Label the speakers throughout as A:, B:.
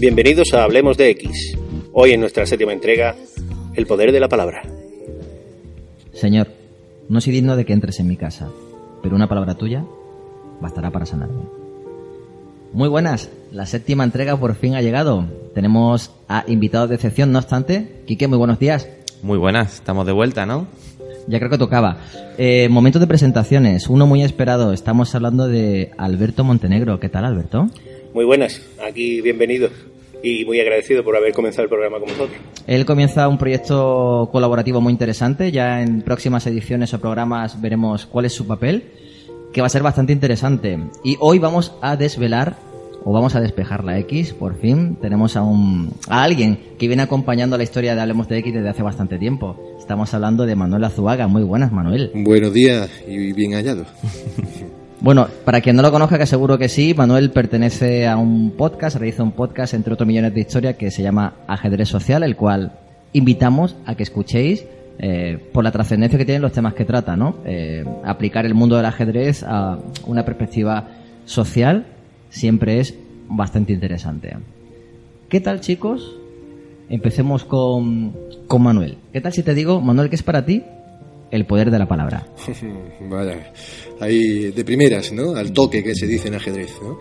A: Bienvenidos a Hablemos de X. Hoy en nuestra séptima entrega, el poder de la palabra.
B: Señor, no soy digno de que entres en mi casa, pero una palabra tuya bastará para sanarme. Muy buenas, la séptima entrega por fin ha llegado. Tenemos a invitados de excepción, no obstante. Quique, muy buenos días.
C: Muy buenas, estamos de vuelta, ¿no?
B: Ya creo que tocaba. Eh, momentos de presentaciones, uno muy esperado. Estamos hablando de Alberto Montenegro. ¿Qué tal, Alberto?
A: Muy buenas, aquí bienvenido y muy agradecido por haber comenzado el programa con vosotros.
B: Él comienza un proyecto colaborativo muy interesante. Ya en próximas ediciones o programas veremos cuál es su papel, que va a ser bastante interesante. Y hoy vamos a desvelar o vamos a despejar la X, por fin. Tenemos a, un, a alguien que viene acompañando la historia de Hablemos de X desde hace bastante tiempo. Estamos hablando de Manuel Azuaga. Muy buenas, Manuel.
D: Buenos días y bien hallado.
B: Bueno, para quien no lo conozca, que seguro que sí, Manuel pertenece a un podcast, realiza un podcast entre otros millones de historias que se llama Ajedrez Social, el cual invitamos a que escuchéis eh, por la trascendencia que tienen los temas que trata, ¿no? Eh, aplicar el mundo del ajedrez a una perspectiva social siempre es bastante interesante. ¿Qué tal, chicos? Empecemos con, con Manuel. ¿Qué tal si te digo, Manuel, qué es para ti el poder de la palabra?
D: Vaya, ahí de primeras, ¿no? Al toque que se dice en ajedrez, ¿no?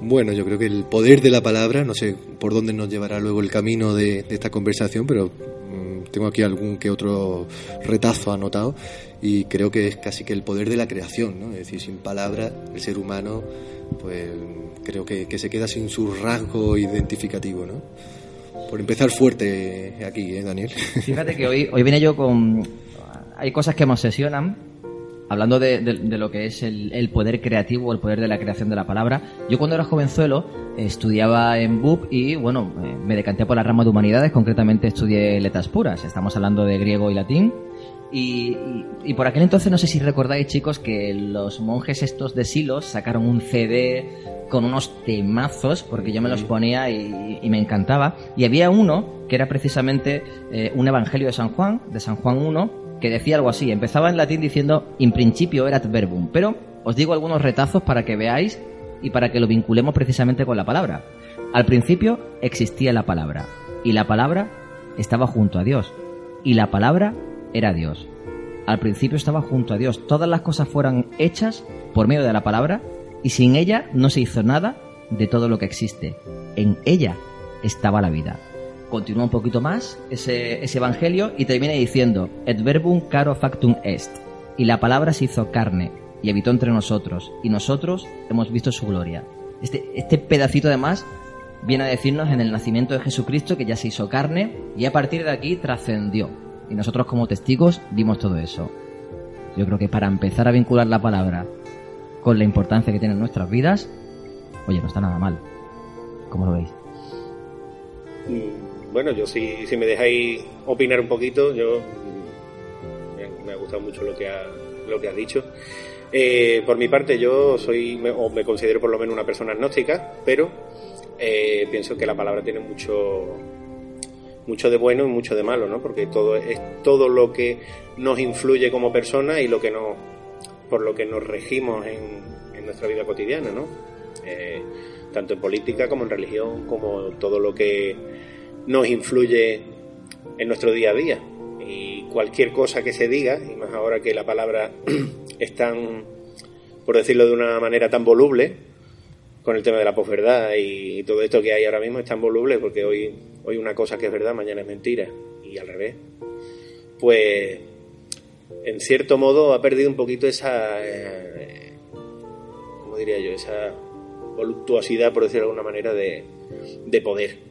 D: Bueno, yo creo que el poder de la palabra, no sé por dónde nos llevará luego el camino de, de esta conversación, pero mm, tengo aquí algún que otro retazo anotado y creo que es casi que el poder de la creación, ¿no? Es decir, sin palabra, el ser humano, pues creo que, que se queda sin su rasgo identificativo, ¿no? Por empezar fuerte aquí, ¿eh, Daniel?
B: Fíjate que hoy, hoy vine yo con... Hay cosas que me obsesionan, hablando de, de- de lo que es el, el poder creativo, el poder de la creación de la palabra. Yo cuando era jovenzuelo eh, estudiaba en BUP y, bueno, eh, me decanté por la rama de humanidades, concretamente estudié letras puras. Estamos hablando de griego y latín. Y, y- y por aquel entonces no sé si recordáis chicos que los monjes estos de Silos sacaron un CD con unos temazos porque yo me los ponía y, y me encantaba y había uno que era precisamente eh, un evangelio de San Juan de San Juan 1 que decía algo así empezaba en latín diciendo in principio erat verbum pero os digo algunos retazos para que veáis y para que lo vinculemos precisamente con la palabra al principio existía la palabra y la palabra estaba junto a Dios y la palabra era Dios. Al principio estaba junto a Dios. Todas las cosas fueron hechas por medio de la palabra y sin ella no se hizo nada de todo lo que existe. En ella estaba la vida. Continúa un poquito más ese, ese evangelio y termina diciendo, et verbum caro factum est. Y la palabra se hizo carne y habitó entre nosotros y nosotros hemos visto su gloria. Este, este pedacito además viene a decirnos en el nacimiento de Jesucristo que ya se hizo carne y a partir de aquí trascendió. Y nosotros como testigos vimos todo eso. Yo creo que para empezar a vincular la palabra con la importancia que tiene en nuestras vidas, oye, no está nada mal. ¿Cómo lo veis?
A: Mm, Bueno, yo si, si me dejáis opinar un poquito, yo me, ha gustado mucho lo que ha, lo que has dicho. Eh, por mi parte, yo soy me- o me considero por lo menos una persona agnóstica, pero eh, pienso que la palabra tiene mucho mucho de bueno y mucho de malo, ¿no? Porque todo es todo lo que nos influye como personas y lo que nos por lo que nos regimos en, en nuestra vida cotidiana, ¿no? Eh, tanto en política como en religión, como todo lo que nos influye en nuestro día a día. Y cualquier cosa que se diga, y más ahora que la palabra es tan, por decirlo de una manera tan voluble, con el tema de la posverdad y, todo esto que hay ahora mismo es tan voluble, porque hoy, hoy una cosa que es verdad, mañana es mentira, y al revés. Pues, en cierto modo, ha perdido un poquito esa, eh, ¿cómo diría yo? Esa voluptuosidad, por decirlo de alguna manera, de, de poder.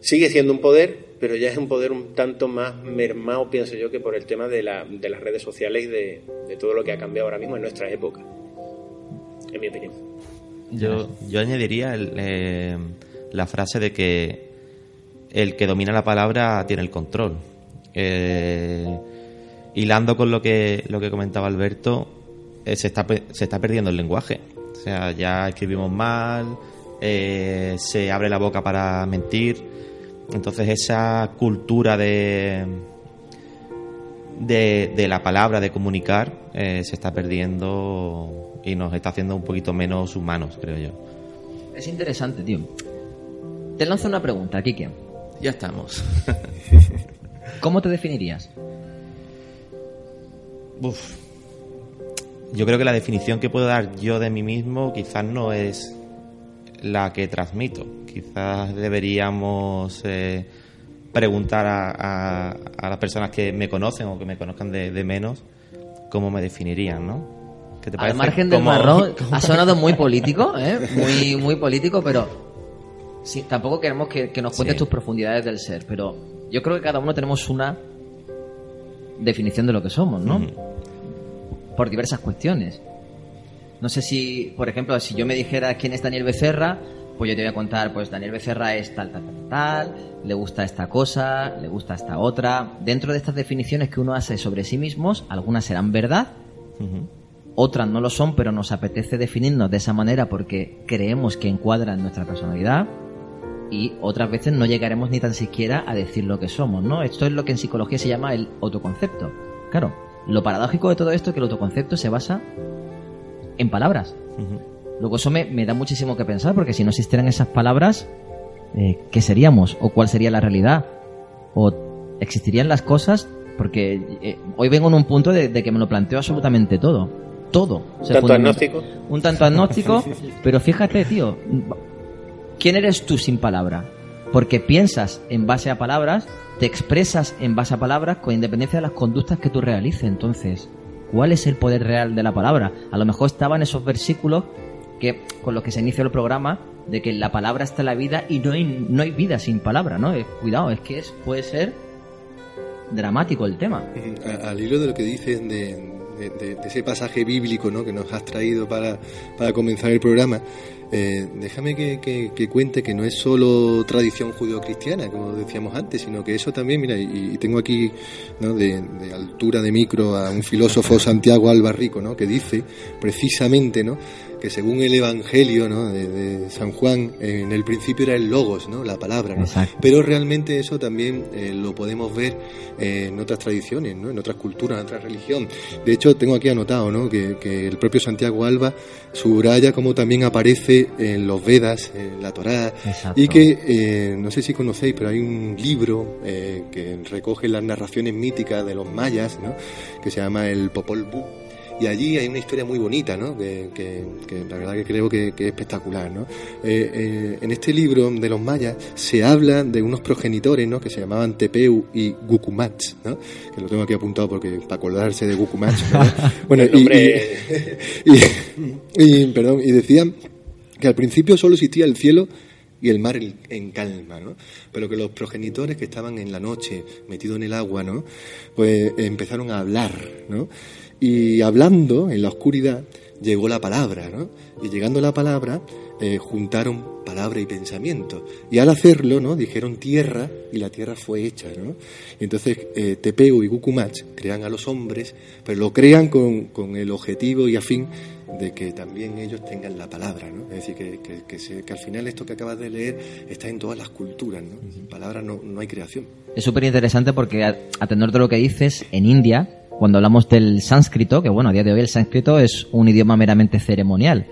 A: Sigue siendo un poder, pero ya es un poder un tanto más mermado, pienso yo, que por el tema de, la, de las redes sociales y de, de todo lo que ha cambiado ahora mismo en nuestra época. En mi opinión.
C: Yo, yo añadiría el, eh, la frase de que el que domina la palabra tiene el control. Eh, hilando con lo que, lo que comentaba Alberto, eh, se, está, se está perdiendo el lenguaje. O sea, ya escribimos mal, eh, se abre la boca para mentir. Entonces esa cultura de, de, de la palabra, de comunicar, eh, se está perdiendo y nos está haciendo un poquito menos humanos, creo yo.
B: Es interesante, tío. Te lanzo una pregunta, Kike.
C: Ya estamos.
B: ¿Cómo te definirías?
C: Uf. Yo creo que la definición que puedo dar yo de mí mismo quizás no es la que transmito. Quizás deberíamos eh, preguntar a, a- a las personas que me conocen o que me conozcan de, de menos cómo me definirían, ¿no? ¿Qué te
B: Al
C: parece?
B: margen del
C: ¿Cómo-
B: marrón,
C: cómo-
B: ha sonado muy político, ¿eh? Muy, muy político, pero sí, tampoco queremos que, que nos cuentes
C: Sí.
B: tus profundidades del ser, pero yo creo que cada uno tenemos una definición de lo que somos, ¿no? Por diversas cuestiones. No sé si, por ejemplo, si yo me dijera quién es Daniel Becerra, pues yo te voy a contar, pues Daniel Becerra es tal, tal, tal, tal, le gusta esta cosa, le gusta esta otra. Dentro de estas definiciones que uno hace sobre sí mismos, algunas serán verdad, otras no lo son, pero nos apetece definirnos de esa manera porque creemos que encuadran nuestra personalidad y otras veces no llegaremos ni tan siquiera a decir lo que somos, ¿no? Esto es lo que en psicología se llama el autoconcepto. Claro, lo paradójico de todo esto es que el autoconcepto se basa en palabras. Luego eso me, me da muchísimo que pensar porque si no existieran esas palabras, eh, ¿qué seríamos? ¿O cuál sería la realidad? ¿O existirían las cosas? Porque eh, hoy vengo en un punto de, de que me lo planteo absolutamente todo. Todo. se
A: ¿Tanto agnóstico?
B: Un tanto agnóstico, pero fíjate, tío, ¿quién eres tú sin palabra? Porque piensas en base a palabras, te expresas en base a palabras con independencia de las conductas que tú realices. Entonces, ¿cuál es el poder real de la palabra? A lo mejor estaban esos versículos que con los que se inició el programa de que en la palabra está la vida y no hay, no hay vida sin palabra, ¿no? Eh, Cuidado, es que es, puede ser dramático el tema.
D: A- Al hilo de lo que dices de ese pasaje bíblico ¿no? que nos has traído para, para comenzar el programa, eh, déjame que, que- que cuente que no es solo tradición judeocristiana, como decíamos antes, sino que eso también, mira, y, y tengo aquí ¿no? de, de altura de micro a un filósofo Santiago Albarrico, ¿no? que dice precisamente ¿no? Que según el Evangelio ¿no? de, de San Juan, en el principio era el logos, ¿no? la palabra, ¿no? Pero realmente eso también eh, lo podemos ver eh, en otras tradiciones, ¿no? en otras culturas, en otras religiones. De hecho, tengo aquí anotado ¿no? que, que el propio Santiago Alba subraya como también aparece en los Vedas, en la Torá,
B: Exacto.
D: y que eh, no sé si conocéis, pero hay un libro que recoge las narraciones míticas de los mayas, ¿no? que se llama el Popol Vuh. Y allí hay una historia muy bonita, ¿no? que, que- que la verdad que creo que, que es espectacular. ¿no? Eh, eh, en este libro de los mayas se habla de unos progenitores ¿no? que se llamaban Tepeu y Gukumats, ¿no? que lo tengo aquí apuntado porque para acordarse de Gukumats. ¿no? bueno, y- y- y- perdón, y decían que al principio solo existía el cielo y el mar en calma, ¿no? Pero que los progenitores que estaban en la noche metidos en el agua, ¿no? Pues empezaron a hablar, ¿no? Y hablando en la oscuridad llegó la palabra, ¿no? Y llegando la palabra eh, juntaron palabra y pensamiento. Y al hacerlo, ¿no? Dijeron tierra y la tierra fue hecha, ¿no? Y entonces eh, Tepeu y Gukumach crean a los hombres, pero lo crean con, con el objetivo y a fin de que también ellos tengan la palabra, ¿no? Es decir, que, que, que se- que al final esto que acabas de leer está en todas las culturas, ¿no? Sin palabra no, no hay creación.
B: Es súper interesante porque, a, a de lo que dices, en India, cuando hablamos del sánscrito, que bueno, a día de hoy el sánscrito es un idioma meramente ceremonial,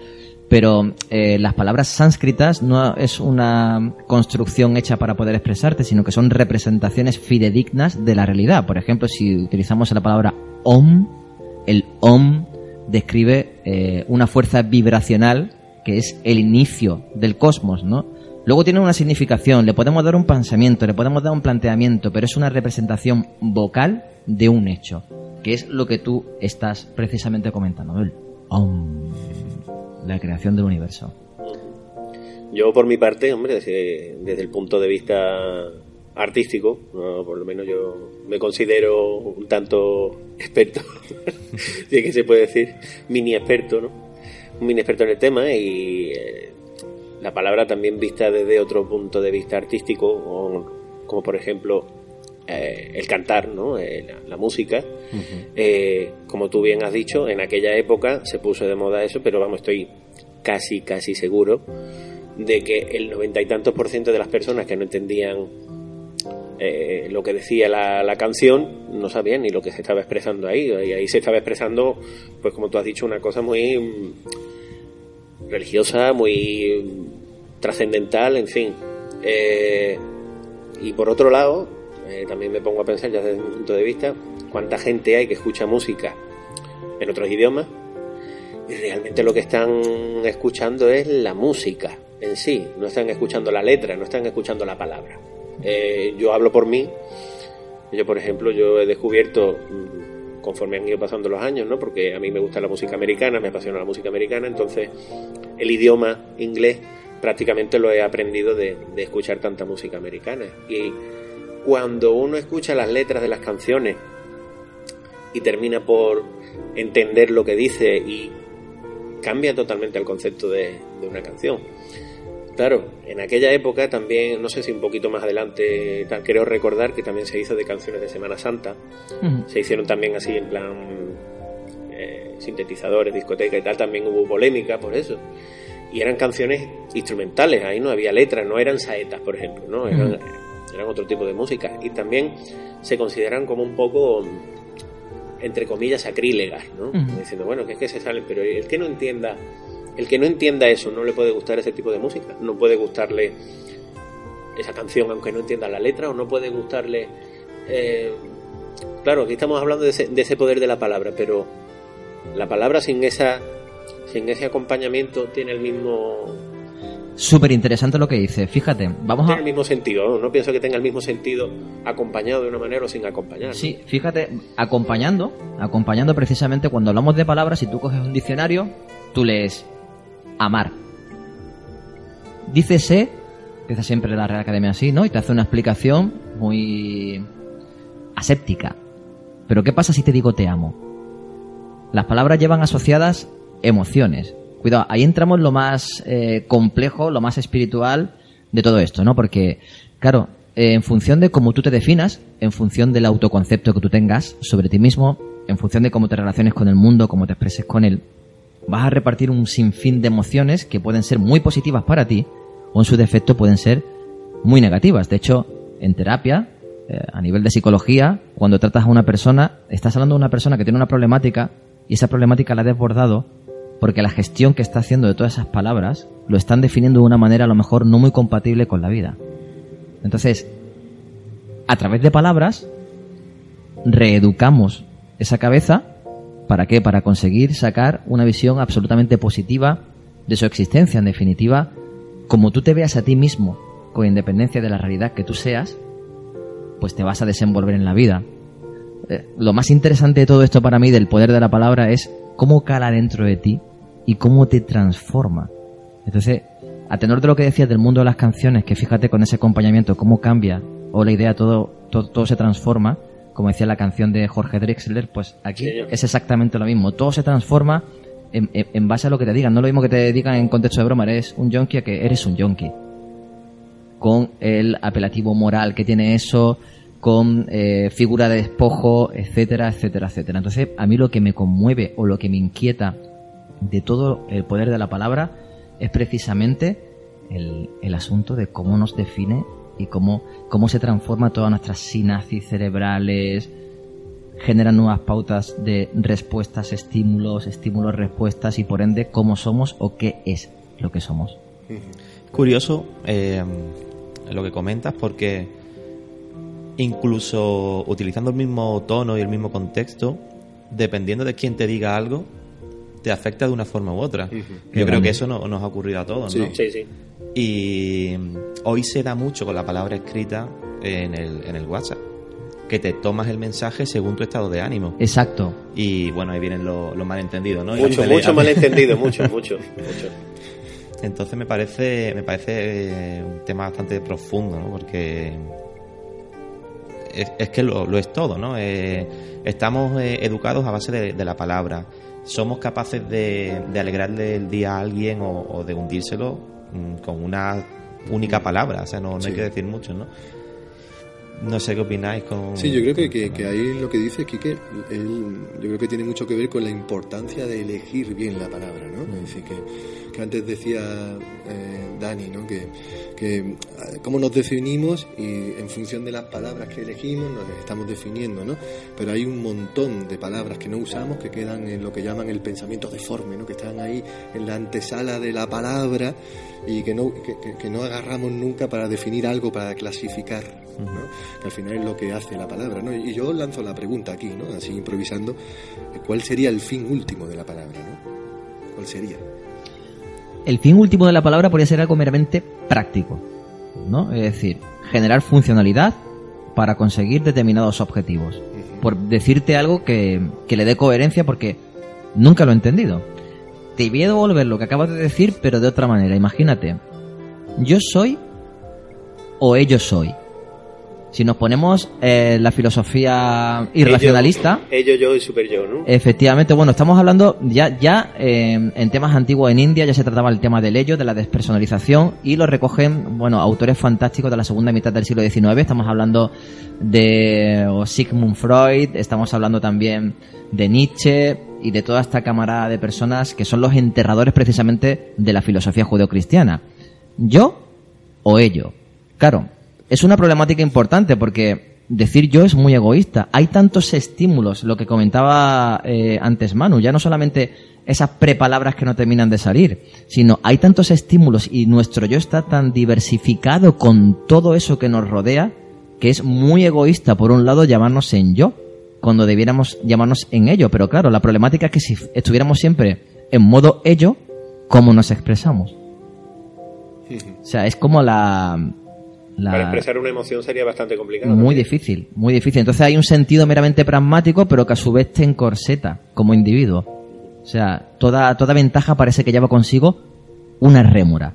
B: pero eh, las palabras sánscritas no es una construcción hecha para poder expresarte, sino que son representaciones fidedignas de la realidad. Por ejemplo, si utilizamos la palabra om, el om describe eh, una fuerza vibracional que es el inicio del cosmos, ¿no? Luego tiene una significación, le podemos dar un pensamiento, le podemos dar un planteamiento, pero es una representación vocal de un hecho, que es lo que tú estás precisamente comentando, el om, la creación del universo.
A: Yo, por mi parte, hombre, desde, desde el punto de vista artístico, por lo menos yo me considero un tanto experto, si es que se puede decir, mini experto, ¿no? Un mini experto en el tema y eh, la palabra también vista desde otro punto de vista artístico, como por ejemplo eh, el cantar, ¿no? Eh, la, la música. Eh, como tú bien has dicho, en aquella época se puso de moda eso, pero vamos, estoy casi, casi seguro de que el noventa y tantos por ciento de las personas que no entendían eh, lo que decía la, la canción no sabían ni lo que se estaba expresando ahí. Y ahí se estaba expresando, pues como tú has dicho, una cosa muy mm, religiosa, muy mm, trascendental, en fin. Eh, y por otro lado, eh, también me pongo a pensar ya desde mi punto de vista, cuánta gente hay que escucha música en otros idiomas y realmente lo que están escuchando es la música en sí, no están escuchando la letra, no están escuchando la palabra. Eh, yo hablo por mí, yo por ejemplo, yo he descubierto mm, conforme han ido pasando los años, ¿no? Porque a mí me gusta la música americana, me apasiona la música americana, entonces el idioma inglés prácticamente lo he aprendido de, de escuchar tanta música americana. Y cuando uno escucha las letras de las canciones y termina por entender lo que dice y cambia totalmente el concepto de, de una canción. Claro, en aquella época también, no sé si un poquito más adelante, creo recordar que también se hizo de canciones de Semana Santa. Se hicieron también así en plan eh, sintetizadores, discoteca y tal, también hubo polémica por eso. Y eran canciones instrumentales, ahí no había letras, no eran saetas, por ejemplo, ¿no? Eran, eran otro tipo de música. Y también se consideran como un poco, entre comillas, sacrílegas, ¿no? Diciendo, bueno, que es que se salen, pero el que no entienda, el que no entienda eso, no le puede gustar ese tipo de música, no puede gustarle esa canción aunque no entienda la letra, o no puede gustarle... eh, claro, aquí estamos hablando de ese, de ese poder de la palabra, pero la palabra sin esa sin ese acompañamiento tiene el mismo
B: Súper interesante lo que dice. Fíjate, vamos
A: tiene
B: a...
A: el mismo sentido, ¿no? No pienso que tenga el mismo sentido acompañado de una manera o sin acompañar. ¿no?
B: Sí, fíjate, acompañando, acompañando precisamente cuando hablamos de palabras, si tú coges un diccionario, tú lees amar. Dícese, empieza siempre la Real Academia así, ¿no? Y te hace una explicación muy aséptica. Pero ¿qué pasa si te digo te amo? Las palabras llevan asociadas emociones. Cuidado, ahí entramos en lo más eh, complejo, lo más espiritual de todo esto, ¿no? Porque, claro, eh, en función de cómo tú te definas, en función del autoconcepto que tú tengas sobre ti mismo, en función de cómo te relaciones con el mundo, cómo te expreses con él, vas a repartir un sinfín de emociones que pueden ser muy positivas para ti o en su defecto pueden ser muy negativas. De hecho, en terapia, eh, a nivel de psicología, cuando tratas a una persona, estás hablando de una persona que tiene una problemática y esa problemática la ha desbordado porque la gestión que está haciendo de todas esas palabras lo están definiendo de una manera a lo mejor no muy compatible con la vida. Entonces, a través de palabras, reeducamos esa cabeza. ¿Para qué? Para conseguir sacar una visión absolutamente positiva de su existencia. En definitiva, como tú te veas a ti mismo, con independencia de la realidad que tú seas, pues te vas a desenvolver en la vida. Eh, lo más interesante de todo esto para mí, del poder de la palabra, es cómo cala dentro de ti y cómo te transforma. Entonces, a tenor de lo que decías del mundo de las canciones, que fíjate con ese acompañamiento, cómo cambia, o la idea, todo, todo, todo se transforma, como decía la canción de Jorge Drexler, pues aquí
A: Sí,
B: es exactamente lo mismo. Todo se transforma en, en- en base a lo que te digan. No lo mismo que te digan en contexto de broma, eres un yonki a que eres un yonki. Con el apelativo moral que tiene eso, con eh, figura de despojo, etcétera, etcétera, etcétera. Entonces, a mí lo que me conmueve o lo que me inquieta de todo el poder de la palabra es precisamente el, el asunto de cómo nos define y cómo, cómo se transforma todas nuestras sinapsis cerebrales, generan nuevas pautas de respuestas, estímulos, estímulos, respuestas y por ende cómo somos o qué es lo que somos.
C: Curioso eh, lo que comentas porque incluso utilizando el mismo tono y el mismo contexto, dependiendo de quién te diga algo, te afecta de una forma u otra. Yo creo que eso no- nos ha ocurrido a todos, ¿no?
A: Sí, sí.
C: Y mm, hoy se da mucho con la palabra escrita en el, en el WhatsApp, que te tomas el mensaje según tu estado de ánimo.
B: Exacto.
C: Y bueno, ahí vienen los malentendidos, ¿no?
A: Mucho, mucho malentendido, mucho, mucho, mucho.
C: Entonces me parece, me parece eh, un tema bastante profundo, ¿no? Porque es, es que lo, lo es todo, ¿no? Eh, estamos eh, educados a base de, de la palabra. Somos capaces de, de alegrarle el día a alguien o, o de hundírselo mm, con una única palabra. O sea, no, no hay que decir mucho, ¿no? No sé qué opináis con...
D: Sí, yo creo que, que, que ahí lo que dice Quique, él, yo creo que tiene mucho que ver con la importancia de elegir bien la palabra, ¿no? Es decir, que, que antes decía eh, Dani, ¿no? Que, que cómo nos definimos y en función de las palabras que elegimos nos estamos definiendo, ¿no? Pero hay un montón de palabras que no usamos que quedan en lo que llaman el pensamiento deforme, ¿no? Que están ahí en la antesala de la palabra y que no, que, que- que no agarramos nunca para definir algo, para clasificar, ¿no? Que al final es lo que hace la palabra. ¿no? Y yo lanzo la pregunta aquí, ¿no? así improvisando, ¿cuál sería el fin último de la palabra? ¿no? ¿Cuál sería?
B: El fin último de la palabra podría ser algo meramente práctico, ¿no? Es decir, generar funcionalidad para conseguir determinados objetivos. Por decirte algo que, que le dé coherencia porque nunca lo he entendido. Te voy a devolver lo que acabas de decir, pero de otra manera. Imagínate, yo soy o ellos soy. Si nos ponemos eh, la filosofía irracionalista,
A: Ello, ello, yo y super yo, ¿no?
B: Efectivamente, bueno, estamos hablando ya, ya eh, en temas antiguos en India ya se trataba el tema del ello, de la despersonalización y lo recogen, bueno, autores fantásticos de la segunda mitad del siglo XIX. Estamos hablando de o Sigmund Freud, estamos hablando también de Nietzsche y de toda esta cámara de personas que son los enterradores precisamente de la filosofía judeocristiana. Yo o ello. Claro, es una problemática importante porque decir yo es muy egoísta. Hay tantos estímulos, lo que comentaba eh, antes Manu, ya no solamente esas prepalabras que no terminan de salir, sino hay tantos estímulos y nuestro yo está tan diversificado con todo eso que nos rodea que es muy egoísta, por un lado, llamarnos en yo, cuando debiéramos llamarnos en ello. Pero claro, la problemática es que si estuviéramos siempre en modo ello, ¿cómo nos expresamos? O sea, es como la... la-
A: Para expresar una emoción sería bastante complicado.
B: muy
A: también.
B: difícil, muy difícil. Entonces hay un sentido meramente pragmático, pero que a su vez te encorseta como individuo. O sea, toda, toda ventaja parece que lleva consigo una rémora.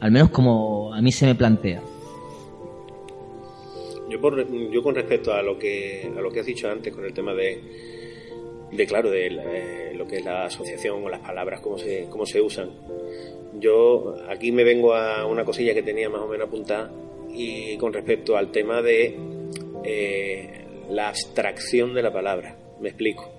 B: Al menos como a mí se me plantea.
A: Yo, por, yo con respecto a lo que a lo que has dicho antes con el tema de, de claro, de lo que es la asociación o las palabras, cómo se, cómo se usan. Yo aquí me vengo a una cosilla que tenía más o menos apuntada y con respecto al tema de eh, la abstracción de la palabra. Me explico.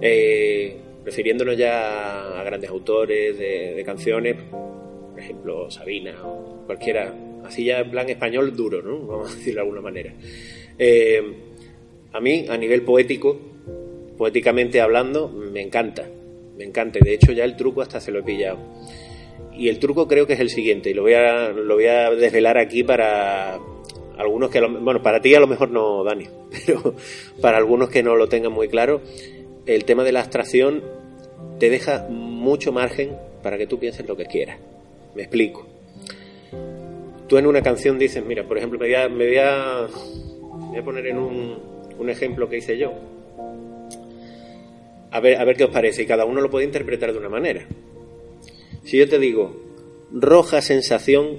A: Eh, refiriéndonos ya a grandes autores de, de canciones, por ejemplo Sabina o cualquiera, así ya en plan español duro, ¿no? Vamos a decirlo de alguna manera. Eh, a mí, a nivel poético, poéticamente hablando, me encanta, me encanta. De hecho, ya el truco hasta se lo he pillado. Y el truco creo que es el siguiente, y lo voy a, lo voy a desvelar aquí para algunos que, lo- bueno, para ti a lo mejor no, Dani, pero para algunos que no lo tengan muy claro, el tema de la abstracción te deja mucho margen para que tú pienses lo que quieras. Me explico. Tú en una canción dices, mira, por ejemplo, me voy a, me voy a, me voy a poner en un, un ejemplo que hice yo. A ver, a ver qué os parece, y cada uno lo puede interpretar de una manera. Si yo te digo, roja sensación,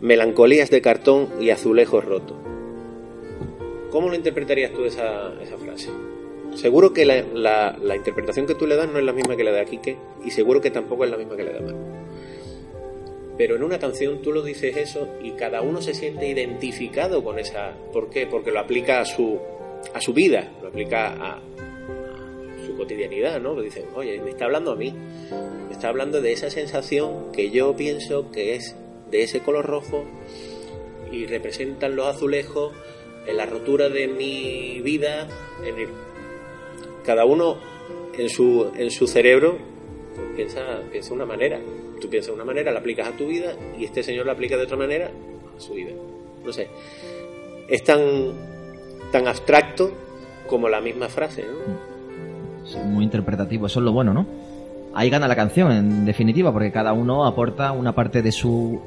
A: melancolías de cartón y azulejos rotos. ¿Cómo lo interpretarías tú esa, frase? Seguro que la, interpretación que tú le das no es la misma que la de Quique y seguro que tampoco es la misma que la de Manu. Pero en una canción tú lo dices eso y cada uno se siente identificado con esa. ¿Por qué? Porque lo aplica a su, a su vida, lo aplica a, cotidianidad, ¿no? Lo dicen, oye, me está hablando a mí, me está hablando de esa sensación que yo pienso que es de ese color rojo y representan los azulejos en la rotura de mi vida. En el- Cada uno en su, en su cerebro piensa, piensa una manera. Tú piensas de una manera, la aplicas a tu vida y este señor la aplica de otra manera a su vida. No sé. Es tan, tan abstracto como la misma frase, ¿no?
B: Muy interpretativo, eso es lo bueno, ¿no? Ahí gana la canción, en definitiva, porque cada uno aporta una parte de su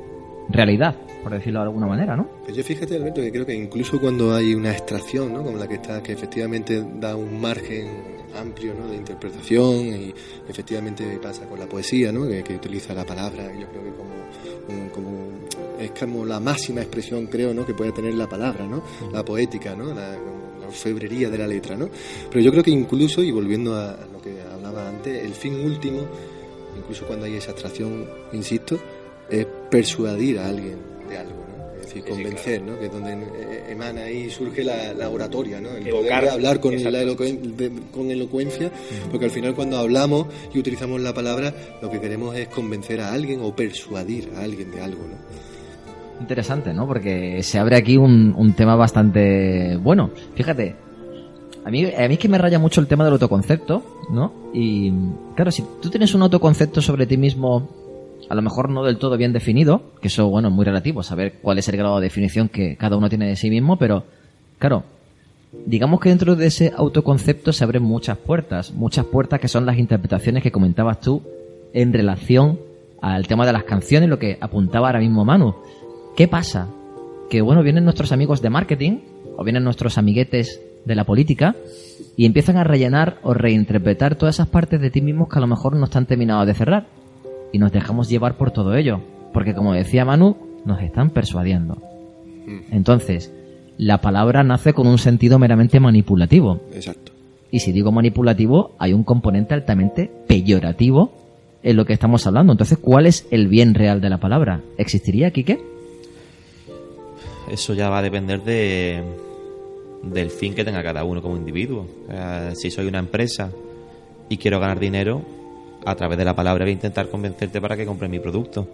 B: realidad, por decirlo de alguna manera, ¿no?
D: Pues yo fíjate, Alberto, que creo que incluso cuando hay una extracción, ¿no? como la que está, que efectivamente da un margen amplio ¿no? de interpretación y efectivamente pasa con la poesía, ¿no? que, que utiliza la palabra, yo creo que como, un- como es como la máxima expresión, creo, ¿no? que puede tener la palabra, ¿no? la poética, ¿no? la, como la orfebrería de la letra. ¿no? Pero yo creo que incluso, y volviendo a lo que hablaba antes, el fin último, incluso cuando hay esa abstracción, insisto, es persuadir a alguien de algo. ¿no? Es decir, convencer, ¿no? Que es donde eh, emana y surge la, la oratoria, ¿no? El
A: Evocar.
D: poder de hablar con, la elocuen- de- con elocuencia, porque al final cuando hablamos y utilizamos la palabra, lo que queremos es convencer a alguien o persuadir a alguien de algo, ¿no?
B: Interesante, ¿no? Porque se abre aquí un, tema bastante bueno. Fíjate, a mí, a mí es que me raya mucho el tema del autoconcepto, ¿no? Y claro, si tú tienes un autoconcepto sobre ti mismo, a lo mejor no del todo bien definido, que eso, bueno, es muy relativo, saber cuál es el grado de definición que cada uno tiene de sí mismo, pero claro, digamos que dentro de ese autoconcepto se abren muchas puertas, muchas puertas que son las interpretaciones que comentabas tú en relación al tema de las canciones, lo que apuntaba ahora mismo Manu. ¿Qué pasa? Que bueno, vienen nuestros amigos de marketing o vienen nuestros amiguetes de la política y empiezan a rellenar o reinterpretar todas esas partes de ti mismos que a lo mejor no están terminados de cerrar y nos dejamos llevar por todo ello, porque como decía Manu, nos están persuadiendo. Entonces, la palabra nace con un sentido meramente manipulativo.
D: Exacto.
B: Y si digo manipulativo, hay un componente altamente peyorativo en lo que estamos hablando. Entonces, ¿cuál es el bien real de la palabra? ¿Existiría, Quique?
C: Eso ya va a depender de, del fin que tenga cada uno como individuo. Sea, si soy una empresa y quiero ganar dinero, a través de la palabra voy a intentar convencerte para que compres mi producto.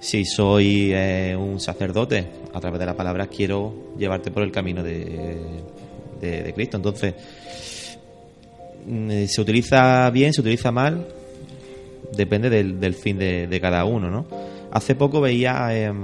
C: Si soy eh, un sacerdote, a través de la palabra quiero llevarte por el camino de, de- Cristo. Entonces, mm, se utiliza bien, se utiliza mal, depende del, fin de cada uno, ¿no? Hace poco veía em,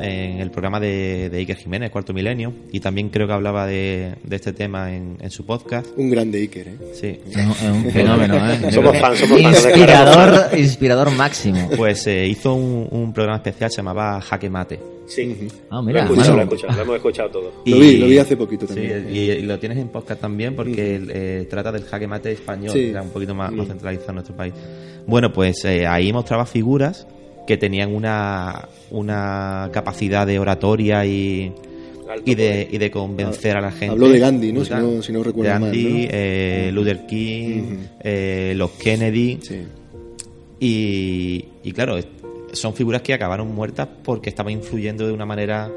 C: en el programa de, de Iker Jiménez, Cuarto Milenio, y también creo que hablaba de, de este tema en, en su podcast.
D: Un grande Iker, ¿eh?
C: Sí.
B: Es un fenómeno, ¿eh?
A: Somos fans, somos fans.
B: Inspirador, inspirador máximo.
C: Pues eh, hizo un, un programa especial, se llamaba Jaque Mate.
A: Sí.
B: Ah,
A: lo he
B: mira,
A: escuchado, lo he escuchado, lo hemos escuchado todo.
D: Lo vi, lo vi hace poquito
C: Sí,
D: también.
C: y, y lo tienes en podcast también porque eh, trata del jaque mate español,
D: Sí.
C: que era un poquito más, más centralizado en nuestro país. Bueno, pues eh, ahí mostraba figuras que tenían una, una capacidad de oratoria y, y, de, y de convencer a la gente.
D: Habló de Gandhi, ¿no? Si no- si no recuerdo mal,
C: Gandhi,
D: ¿no?
C: eh, Luther King, eh, los Kennedy.
D: Sí.
C: Y, y claro, son figuras que acabaron muertas porque estaban influyendo de una manera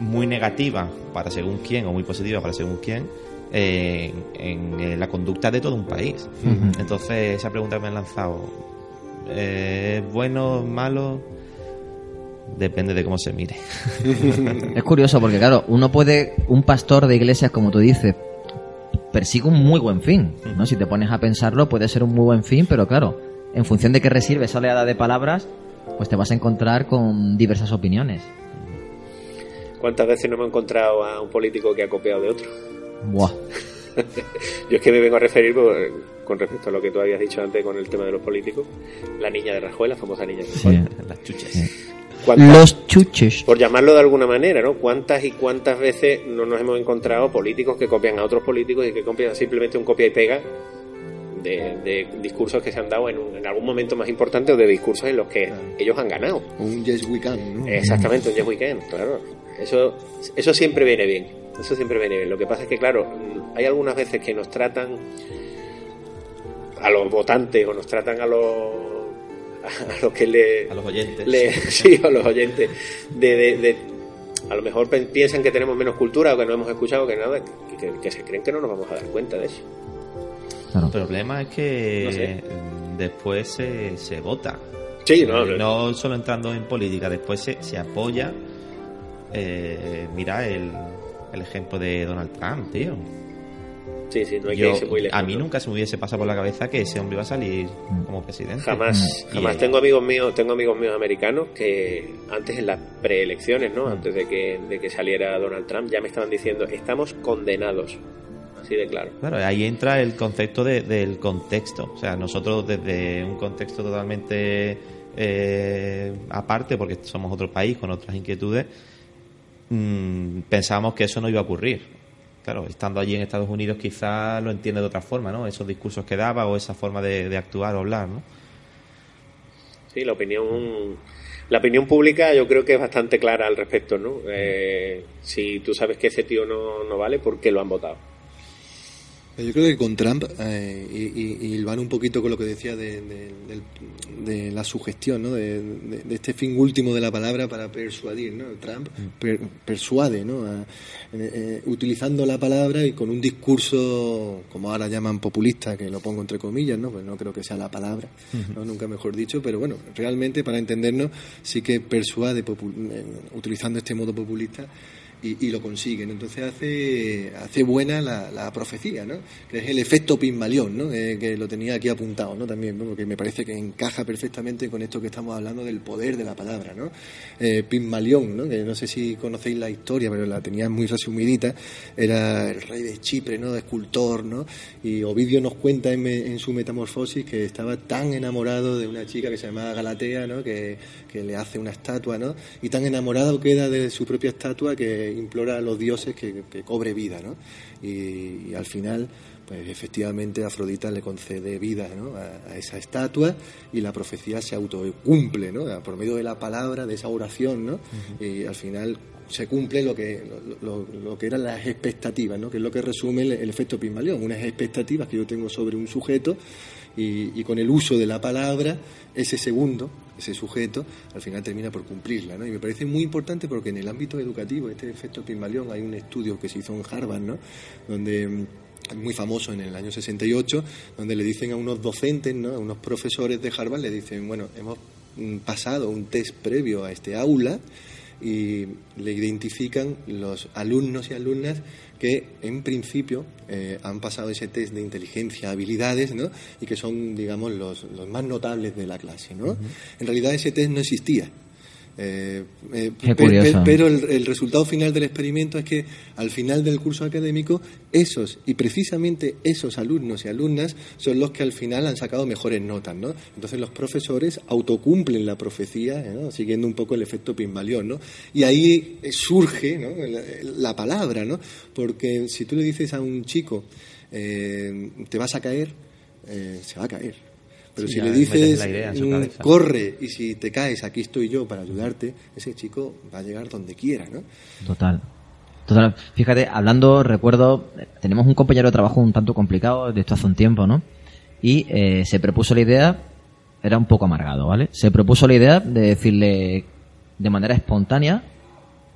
C: muy negativa para según quién o muy positiva para según quién eh, en, en la conducta de todo un país. Entonces, esa pregunta que me han lanzado, eh, ¿es bueno, malo? Depende de cómo se mire.
B: Es curioso porque, claro, uno puede, un pastor de iglesias, como tú dices, persigue un muy buen fin, ¿no? Si te pones a pensarlo, puede ser un muy buen fin, pero claro, en función de qué recibe esa oleada de palabras, pues te vas a encontrar con diversas opiniones.
A: ¿Cuántas veces no hemos encontrado a un político que ha copiado de otro?
B: Buah.
A: Yo es que me vengo a referir por- con respecto a lo que tú habías dicho antes con el tema de los políticos. La niña de Rajoy, la famosa niña de Rajoy.
B: Sí.
C: Las.
A: ¿Cuántas-
B: Los chuches.
A: por llamarlo de alguna manera, ¿no? ¿Cuántas y cuántas veces no nos hemos encontrado políticos que copian a otros políticos y que copian simplemente un copia y pega de, de discursos que se han dado en, un- en algún momento más importante o de discursos en los que ellos han ganado?
D: Un Yes We Can, ¿no?
A: Exactamente, un Yes Weekend, claro. Eso, eso siempre viene bien. Eso siempre viene bien. Lo que pasa es que, claro, hay algunas veces que nos tratan a los votantes o nos tratan a los a los que le,
C: A los oyentes.
A: le- sí, a los oyentes de, de- de- a lo mejor piensan que tenemos menos cultura o que no hemos escuchado que nada que, que- que se creen que no nos vamos a dar cuenta de eso
B: Claro.
C: El problema es que
A: No sé.
C: después se, se vota.
A: sí no,
C: Eh, no solo entrando en política, después se, se apoya. eh, mira el, el ejemplo de Donald Trump, tío.
A: Sí sí no hay
C: Yo-
A: que irse muy lejos
C: a mí
A: ¿no?
C: nunca se me hubiese pasado por la cabeza que ese hombre iba a salir como presidente.
A: Jamás,
C: Y,
A: jamás tengo amigos míos, tengo amigos míos americanos que antes en las preelecciones, ¿no? Antes de que, de que saliera Donald Trump, ya me estaban diciendo, estamos condenados. Así de claro.
C: Claro, ahí entra el concepto de- del contexto. O sea, nosotros desde un contexto totalmente eh, aparte, porque somos otro país con otras inquietudes, mm, pensábamos que eso no iba a ocurrir. Claro, estando allí en Estados Unidos quizás lo entiende de otra forma, ¿no? Esos discursos que daba o esa forma de, actuar o hablar, ¿no?
A: Sí, la opinión, la opinión pública yo creo que es bastante clara al respecto, ¿no? Eh, si tú sabes que ese tío no, no vale, ¿por qué lo han votado?
D: Yo creo que con Trump, eh, y, y, van un poquito con lo que decía de, de, la sugestión, ¿no? De, este fin último de la palabra para persuadir, ¿no? Trump mm. persuade, ¿no? Eh, eh, utilizando la palabra y con un discurso, como ahora llaman populista, que lo pongo entre comillas, ¿no? Pues no creo que sea la palabra, ¿no? Nunca mejor dicho, pero bueno, realmente para entendernos sí que persuade utilizando este modo populista y, lo consiguen. Entonces hace, hace buena la, profecía, ¿no? que es el efecto Pigmalión, ¿no? Eh, que lo tenía aquí apuntado ¿no? también, porque me parece que encaja perfectamente con esto que estamos hablando del poder de la palabra. ¿no? Eh, ¿no? que no sé si conocéis la historia, pero la tenía muy resumidita, era el rey de Chipre, ¿no? escultor, ¿no? y Ovidio nos cuenta en, en su metamorfosis que estaba tan enamorado de una chica que se llamaba Galatea, ¿no? que, que le hace una estatua, ¿no? y tan enamorado queda de su propia estatua que implora a los dioses que, cobre vida, ¿no? Y, al final, pues efectivamente Afrodita le concede vida ¿no? a, esa estatua y la profecía se autocumple, ¿no? Por medio de la palabra, de esa oración, ¿no? Y al final se cumple lo que, lo, que eran las expectativas, ¿no? que es lo que resume el, efecto Pigmalión, unas expectativas que yo tengo sobre un sujeto y, con el uso de la palabra, ese segundo, ese sujeto, al final termina por cumplirla. ¿no? Y me parece muy importante porque en el ámbito educativo, este efecto Pigmalión, hay un estudio que se hizo en Harvard, ¿no? donde muy famoso en el año 68, donde le dicen a unos docentes, ¿no? a unos profesores de Harvard, le dicen, bueno, hemos mm, pasado un test previo a este aula y le identifican los alumnos y alumnas que en principio eh, han pasado ese test de inteligencia, habilidades, ¿no? y que son, digamos, los, los más notables de la clase. ¿no? En realidad ese test no existía. Eh, eh, pero el, resultado final del experimento es que al final del curso académico, esos y precisamente esos alumnos y alumnas son los que al final han sacado mejores notas. ¿no? Entonces los profesores autocumplen la profecía, siguiendo un poco el efecto Pigmalión. ¿no? Y ahí surge la, palabra, ¿no? porque si tú le dices a un chico, eh, te vas a caer, se va a caer pero si le dices, mm, corre y si te caes, aquí estoy yo para ayudarte, ese chico va a llegar donde quiera, ¿no?
B: Total. Total. Fíjate, hablando, recuerdo, tenemos un compañero de trabajo un tanto complicado, de esto hace un tiempo, ¿no? Y eh, se propuso la idea, era un poco amargado, ¿vale? Se propuso la idea de decirle de manera espontánea,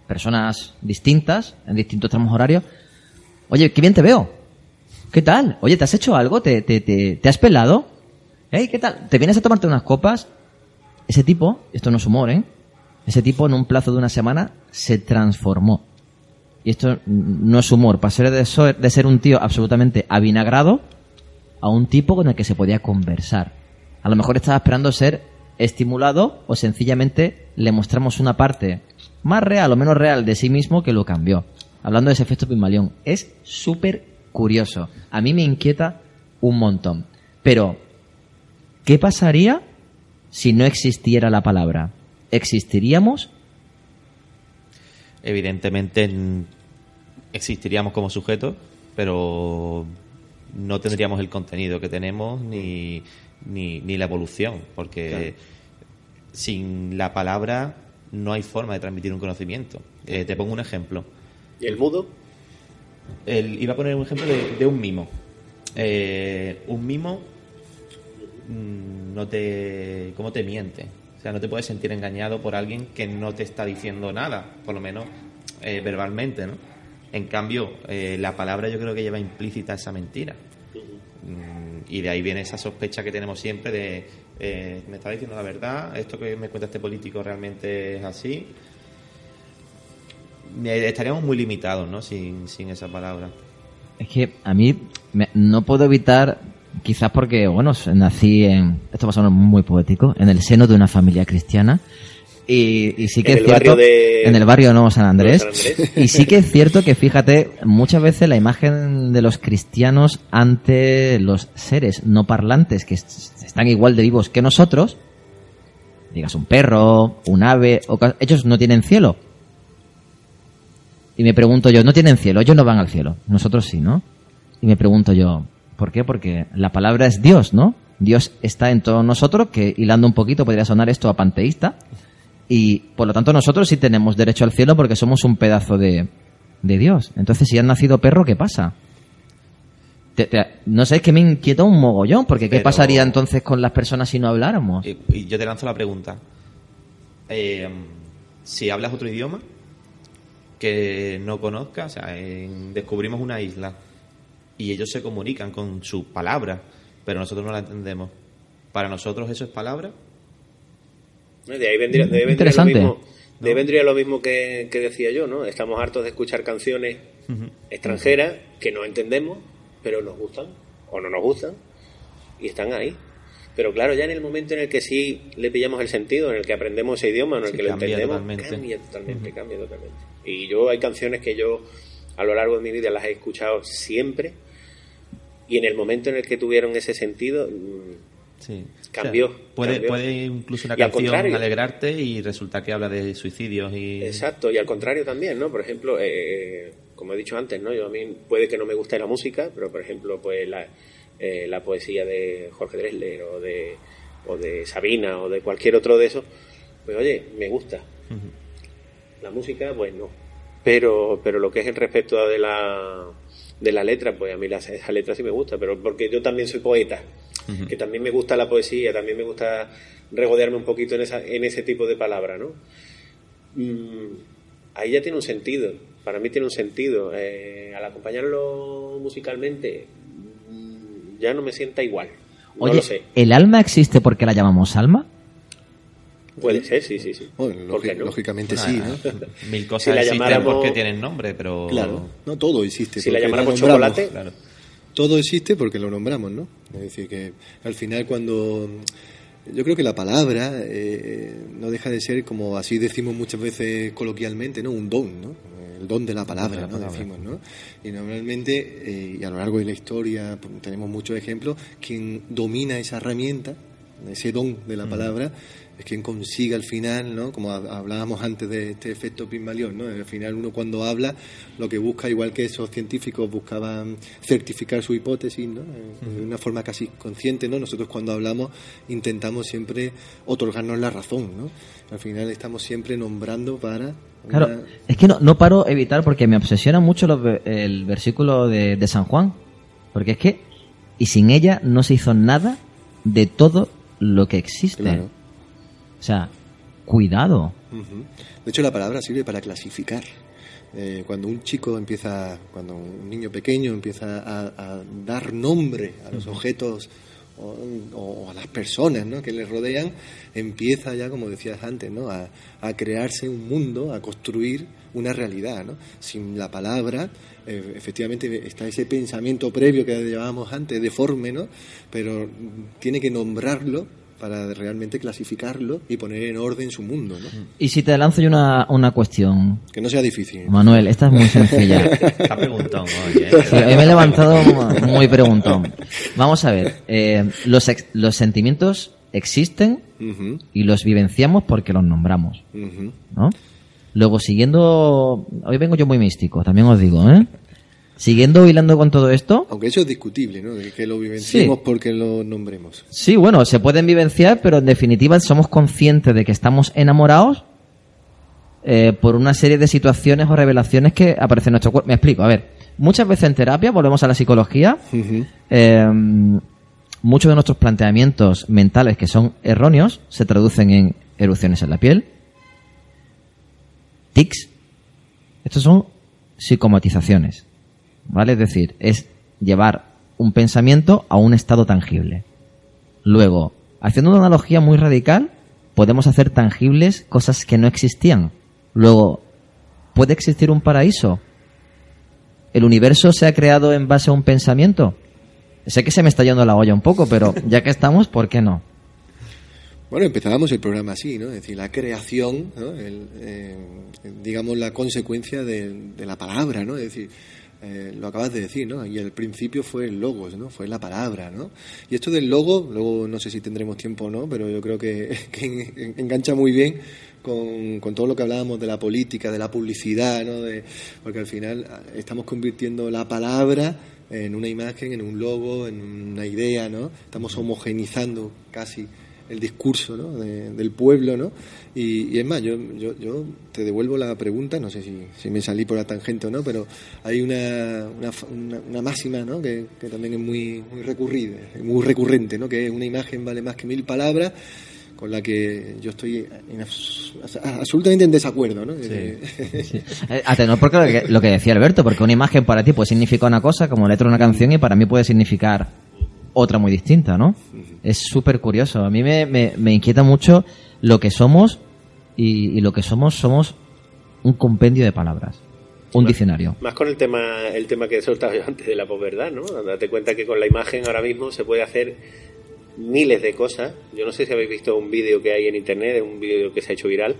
B: personas distintas, en distintos tramos horarios, oye, qué bien te veo. ¿Qué tal? Oye, ¿te has hecho algo? ¿Te, te, te, te has pelado? Hey, ¿qué tal? ¿Te vienes a tomarte unas copas? Ese tipo, esto no es humor, ¿eh? Ese tipo en un plazo de una semana se transformó. Y esto no es humor. Pasó de ser, un tío absolutamente avinagrado a un tipo con el que se podía conversar. A lo mejor estaba esperando ser estimulado o sencillamente le mostramos una parte más real o menos real de sí mismo que lo cambió. Hablando de ese efecto Pimalión, es súper curioso. A mí me inquieta un montón. Pero ¿Qué pasaría si no existiera la palabra? ¿Existiríamos?
C: Evidentemente existiríamos como sujetos, pero no tendríamos el contenido que tenemos ni, ni, la evolución, porque sin la palabra no hay forma de transmitir un conocimiento. Eh, te pongo un ejemplo.
A: ¿Y el mudo?
C: iba a poner un ejemplo de, un mimo. Eh, un mimo no te, ¿cómo te miente? O sea, no te puedes sentir engañado por alguien que no te está diciendo nada, por lo menos eh, verbalmente, ¿no? En cambio, eh, la palabra yo creo que lleva implícita esa mentira. Mm, y de ahí viene esa sospecha que tenemos siempre de, eh, me está diciendo la verdad, esto que me cuenta este político realmente es así. Estaríamos muy limitados, ¿no? Sin, sin esa palabra.
B: Es que a mí no puedo evitar quizás porque, bueno, nací en, esto va a sonar muy poético, en el seno de una familia cristiana. Y, sí que es cierto, en el barrio Nuevo San Andrés, y sí que es cierto que fíjate, muchas veces la imagen de los cristianos ante los seres no parlantes que están igual de vivos que nosotros, digas un perro, un ave, ellos no tienen cielo. Y me pregunto yo, no tienen cielo, ellos no van al cielo, nosotros sí, ¿no? Y me pregunto yo, ¿Por qué? Porque la palabra es Dios, ¿no? Dios está en todos nosotros, que hilando un poquito podría sonar esto a panteísta, y por lo tanto nosotros sí tenemos derecho al cielo porque somos un pedazo de, de Dios. Entonces, si han nacido perro, ¿qué pasa? Te- te- no sé, es que me inquieta un mogollón, porque ¿qué
C: Pero-
B: pasaría entonces con las personas si no habláramos?
C: Y, y yo te lanzo la pregunta. Eh, si hablas otro idioma que no conozcas, o sea, en- descubrimos una isla y ellos se comunican con sus palabras, pero nosotros no la entendemos. ¿Para nosotros eso es palabra?
A: De ahí vendría, de ahí vendría lo
B: Interesante.
A: mismo, de ahí vendría lo mismo que, que decía yo, ¿no? Estamos hartos de escuchar canciones extranjeras que no entendemos, pero nos gustan o no nos gustan y están ahí. Pero claro, ya en el momento en el que sí le pillamos el sentido, en el que aprendemos ese idioma, en el
C: Sí,
A: que lo entendemos,
C: totalmente.
A: cambia totalmente, cambia totalmente. Y yo hay canciones que yo a lo largo de mi vida las he escuchado siempre y en el momento en el que tuvieron ese sentido, mm,
C: Sí.
A: Cambió,
C: puede,
A: cambió.
C: puede incluso una
A: Y
C: canción alegrarte y resulta que habla de suicidios y...
A: Exacto, y al contrario también, ¿no? Por ejemplo, eh, como he dicho antes, ¿no? Yo a mí puede que no me guste la música, pero por ejemplo, pues la, eh, la poesía de Jorge Drexler o de, o de Sabina o de cualquier otro de esos, pues oye, me gusta. La música, pues no. Pero, pero lo que es el respecto de la, de la letra, pues a mí la, esa letra sí me gusta, pero porque yo también soy poeta, que también me gusta la poesía, también me gusta regodearme un poquito en, esa, en ese tipo de palabras, ¿no? Mm, ahí ya tiene un sentido, para mí tiene un sentido. Eh, al acompañarlo musicalmente, mm, ya no me sienta igual. No
B: Oye,
A: lo sé.
B: ¿el alma existe porque la llamamos alma?
A: Puede ser, sí, sí, sí.
D: Bueno,
A: ¿Por qué
D: lógi-
A: no?
D: lógicamente sí, ¿no?
C: Mil cosas
A: Si la
C: existen
A: llamáramos-
C: porque tienen nombre, pero...
D: Claro, no todo existe.
A: Si la
D: porque lo
A: llamáramos
D: nombramos.
A: chocolate,
C: Claro.
D: Todo existe porque lo nombramos, ¿no? Es decir, que al final cuando... Yo creo que la palabra eh, no deja de ser, como así decimos muchas veces coloquialmente, ¿no? Un don, ¿no? El don de la palabra,
C: De la
D: ¿no? Decimos, ¿no? Y normalmente, eh, y a lo largo de la historia pues, tenemos muchos ejemplos, quien domina esa herramienta, ese don de la palabra, es quien consigue al final, ¿no? Como ha- hablábamos antes de este efecto Pigmalión, ¿no? Al final uno cuando habla lo que busca, igual que esos científicos buscaban certificar su hipótesis, ¿no? Eh, De una forma casi consciente, ¿no? Nosotros cuando hablamos intentamos siempre otorgarnos la razón, ¿no? Al final estamos siempre nombrando para...
B: Claro, es que no, no paro evitar porque me obsesiona mucho los el versículo de, de San Juan. Porque es que, y sin ella no se hizo nada de todo lo que existe.
D: Claro.
B: Sea, cuidado.
D: De hecho, la palabra sirve para clasificar. Eh, cuando un chico empieza, cuando un niño pequeño empieza a, a dar nombre a los objetos o, o a las personas ¿no? que le rodean, empieza ya, como decías antes, ¿no? a, a crearse un mundo, a construir una realidad. ¿no? Sin la palabra, eh, efectivamente está ese pensamiento previo que llevábamos antes, deforme, ¿no? pero tiene que nombrarlo para realmente clasificarlo y poner en orden su mundo. ¿no?
B: Y si te lanzo yo una, una cuestión,
D: Que no sea difícil.
B: Manuel, esta es muy sencilla.
C: Está preguntón, oye. ¿eh?
B: Sí, hoy me he levantado muy preguntón. Vamos a ver, eh, los, ex- los sentimientos existen
D: Ujú,
B: y los vivenciamos porque los nombramos,
D: ujú.
B: ¿no? Luego, siguiendo... Hoy vengo yo muy místico, también os digo, ¿eh? Siguiendo hilando con todo esto,
D: Aunque eso es discutible, ¿no? De que lo vivenciemos
B: Sí.
D: porque lo nombremos.
B: sí, bueno, se pueden vivenciar, pero en definitiva somos conscientes de que estamos enamorados eh, por una serie de situaciones o revelaciones que aparecen en nuestro cuerpo. Me explico, a ver, muchas veces en terapia, volvemos a la psicología. Eh, muchos de nuestros planteamientos mentales que son erróneos se traducen en erupciones en la piel, tics. Estos son psicomatizaciones. ¿Vale? Es decir, es llevar un pensamiento a un estado tangible. Luego, haciendo una analogía muy radical, podemos hacer tangibles cosas que no existían. Luego, ¿puede existir un paraíso? ¿El universo se ha creado en base a un pensamiento? Sé que se me está yendo la olla un poco, pero ya que estamos, ¿por qué no?
D: Bueno, empezábamos el programa así, ¿no? Es decir, la creación. El, eh, digamos, la consecuencia de, de la palabra, ¿no? Es decir, eh, lo acabas de decir, ¿no? Y el principio fue el logos, ¿no? Fue la palabra, ¿no? Y esto del logo, luego no sé si tendremos tiempo o no, pero yo creo que, que en- engancha muy bien con, con todo lo que hablábamos de la política, de la publicidad, ¿no? De, porque al final ah, estamos convirtiendo la palabra en una imagen, en un logo, en una idea, ¿no? Estamos homogenizando casi el discurso ¿no? de- del pueblo, ¿no? Y, y es más, yo, yo, yo te devuelvo la pregunta, no sé si, si me salí por la tangente o no, pero hay una, una, una- una máxima, ¿no? Que, que también es muy, muy recurrida, muy recurrente, ¿no? Que una imagen vale más que mil palabras, con la que yo estoy en abs- absolutamente en desacuerdo, ¿no? Eh,
B: Eh, A tenor porque lo que, lo que decía Alberto, porque una imagen para ti puede significar una cosa como letra de una canción y para mí puede significar otra muy distinta, ¿no? Es súper curioso. A mí me, me- me inquieta mucho lo que somos y, y lo que somos somos un compendio de palabras, un diccionario.
A: Más con el tema, el tema que he soltado yo antes de la posverdad, ¿no? Date cuenta que con la imagen ahora mismo se puede hacer miles de cosas. Yo no sé si habéis visto un vídeo que hay en internet, un vídeo que se ha hecho viral,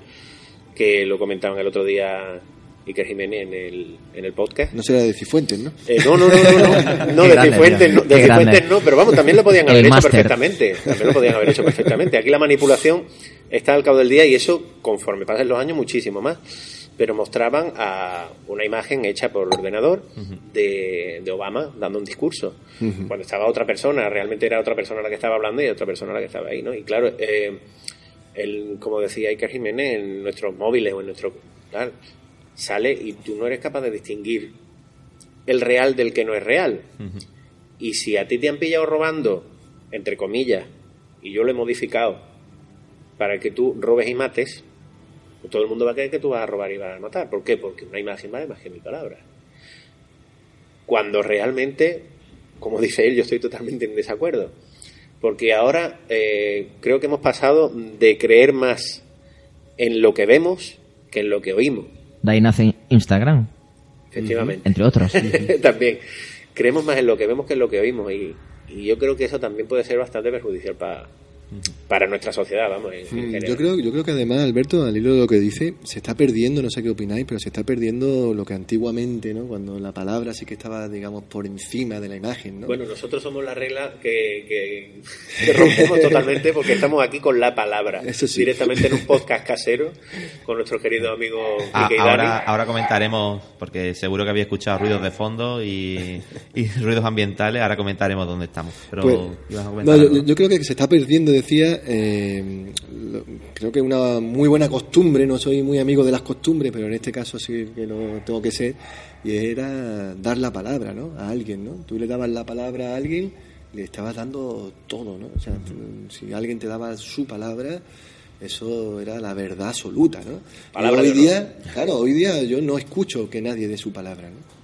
A: que lo comentaban el otro día Iker Jiménez en el, en el podcast.
D: no será de Cifuentes, ¿no?
A: Eh, no, no, no, no, no, no
B: Qué
A: de
B: grande,
A: Cifuentes, no, de. Cifuentes no, pero vamos, también lo podían haber
B: El
A: hecho perfectamente, también lo podían haber hecho perfectamente. Aquí la manipulación está al cabo del día y eso, conforme pasen los años, muchísimo más. Pero mostraban a una imagen hecha por ordenador de, de Obama dando un discurso. Cuando estaba otra persona, realmente era otra persona la que estaba hablando y otra persona la que estaba ahí, ¿no? Y claro, eh, el, como decía Iker Jiménez, en nuestros móviles o en nuestro sale y tú no eres capaz de distinguir el real del que no es real. Y si a ti te han pillado robando, entre comillas, y yo lo he modificado para que tú robes y mates, pues todo el mundo va a creer que tú vas a robar y vas a matar. ¿Por qué? Porque una imagen vale más que mi palabra. Cuando realmente, como dice él, yo estoy totalmente en desacuerdo. Porque ahora eh, creo que hemos pasado de creer más en lo que vemos que en lo que oímos.
B: De ahí nace Instagram,
A: Efectivamente.
B: entre otros.
A: también. Creemos más en lo que vemos que en lo que oímos. Y, y yo creo que eso también puede ser bastante perjudicial para, para nuestra sociedad, vamos. en- en
D: Mm,
A: general.
D: Yo creo, yo creo que además, Alberto, al hilo de lo que dice, se está perdiendo, no sé qué opináis, pero se está perdiendo lo que antiguamente, ¿no? Cuando la palabra sí que estaba, digamos, por encima de la imagen, ¿no?
A: Bueno, nosotros somos la regla que, que, que rompemos totalmente porque estamos aquí con la palabra.
D: Eso sí.
A: Directamente en un podcast casero con nuestro querido amigo
C: Ah, ahora,
A: Dani.
C: ahora comentaremos, porque seguro que había escuchado ruidos de fondo y, y ruidos ambientales, ahora comentaremos dónde estamos. Pero
D: Pues,
C: ibas a comentar
D: no, yo,
C: algo.
D: yo creo que se está perdiendo, decía, eh, creo que una muy buena costumbre, no soy muy amigo de las costumbres, pero en este caso sí que lo tengo que ser, y era dar la palabra, ¿no? A alguien, ¿no? Tú le dabas la palabra a alguien, le estabas dando todo, ¿no? O sea, si alguien te daba su palabra, eso era la verdad absoluta, ¿no?
A: Palabra
D: hoy día, claro, hoy día yo no escucho que nadie dé su palabra, ¿no?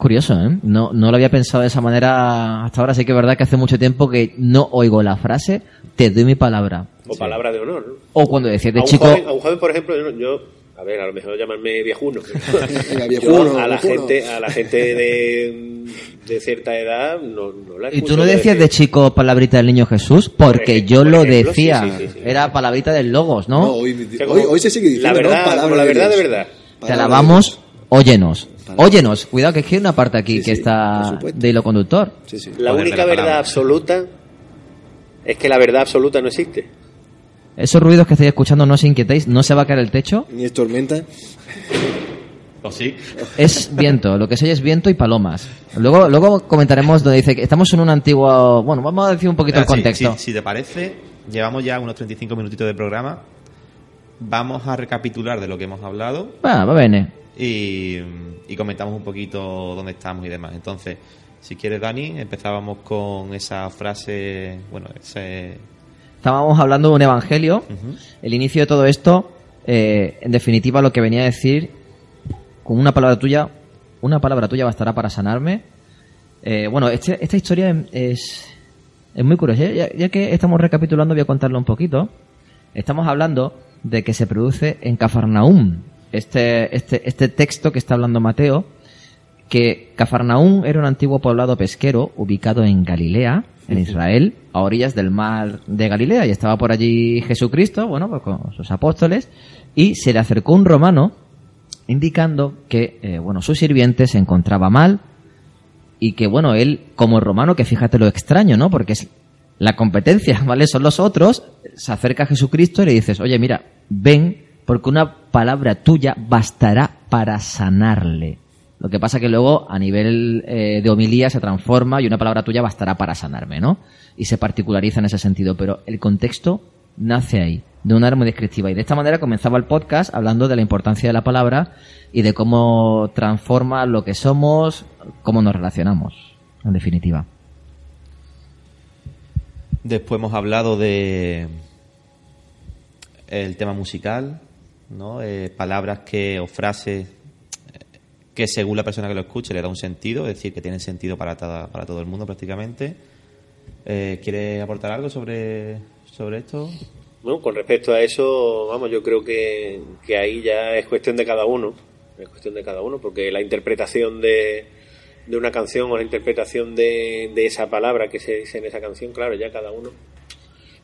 B: Curioso, ¿eh? No, no lo había pensado de esa manera hasta ahora. Sí que es verdad que hace mucho tiempo que no oigo la frase, te doy mi palabra.
A: O palabra de honor. ¿no?
B: O cuando decías de
A: a,
B: chico,
A: joven, a un joven, por ejemplo, yo, yo- a ver, a lo mejor llamarme viejuno. yo a la
D: viejuno.
A: gente, a la gente de, de cierta edad no, no la
B: ¿y tú no decías de chico palabrita del niño Jesús? Porque
A: ejemplo,
B: yo lo
A: ejemplo,
B: decía.
A: sí, sí, sí.
B: Era palabrita del logos, ¿no?
D: No, hoy, hoy, se sigue diciendo,
A: la verdad,
D: ¿no?
A: La verdad de verdad.
B: Te alabamos, óyenos.
D: Palabra.
B: Óyenos. Cuidado que es que hay una parte aquí
D: Sí,
B: que
D: sí,
B: está de hilo conductor.
D: Sí, sí.
A: La
C: Poder
A: única
C: la
A: verdad
C: palabra.
A: absoluta es que la verdad absoluta no existe.
B: Esos ruidos que estáis escuchando, no os inquietéis, no se va a caer el techo.
D: Ni es tormenta.
C: ¿O sí?
B: Es viento, lo que se oye es viento y palomas. Luego, luego comentaremos donde dice que estamos en un antiguo. Bueno, vamos a decir un poquito el
C: Ah,
B: contexto.
C: Si, si te parece, llevamos ya unos 35 minutitos de programa. Vamos a recapitular de lo que hemos hablado
B: Va, va bene.
C: Y, y comentamos un poquito dónde estamos y demás. Entonces, si quieres, Dani, empezábamos con esa frase, bueno, ese...
B: Estábamos hablando de un evangelio. El inicio de todo esto, eh, en definitiva, lo que venía a decir, con una palabra tuya, una palabra tuya bastará para sanarme. Eh, bueno, este- esta historia es, es muy curiosa. Ya, ya que estamos recapitulando, voy a contarlo un poquito. Estamos hablando de que se produce en Cafarnaúm. Este, este, este texto que está hablando Mateo, que Cafarnaúm era un antiguo poblado pesquero ubicado en Galilea, en Israel, a orillas del mar de Galilea, y estaba por allí Jesucristo, bueno, pues con sus apóstoles, y se le acercó un romano indicando que, eh, bueno, su sirviente se encontraba mal y que, bueno, él, como romano, que fíjate lo extraño, ¿no? Porque es la competencia, ¿vale? Son los otros, se acerca a Jesucristo y le dices, oye, mira, ven, porque una palabra tuya bastará para sanarle. Lo que pasa que luego a nivel eh, de homilía se transforma y una palabra tuya bastará para sanarme, ¿no? Y se particulariza en ese sentido, pero el contexto nace ahí, de una arma descriptiva. Y de esta manera comenzaba el podcast hablando de la importancia de la palabra y de cómo transforma lo que somos, cómo nos relacionamos, en definitiva.
C: Después hemos hablado de el tema musical, ¿no? Eh, palabras que o frases que según la persona que lo escuche le da un sentido, es decir, que tienen sentido para, para todo el mundo prácticamente. Eh, ¿Quiere aportar algo sobre, sobre esto?
A: Bueno, con respecto a eso, vamos, yo creo que, que ahí ya es cuestión de cada uno, es cuestión de cada uno, porque la interpretación de, de una canción o la interpretación de, de esa palabra que se dice en esa canción, claro, ya cada uno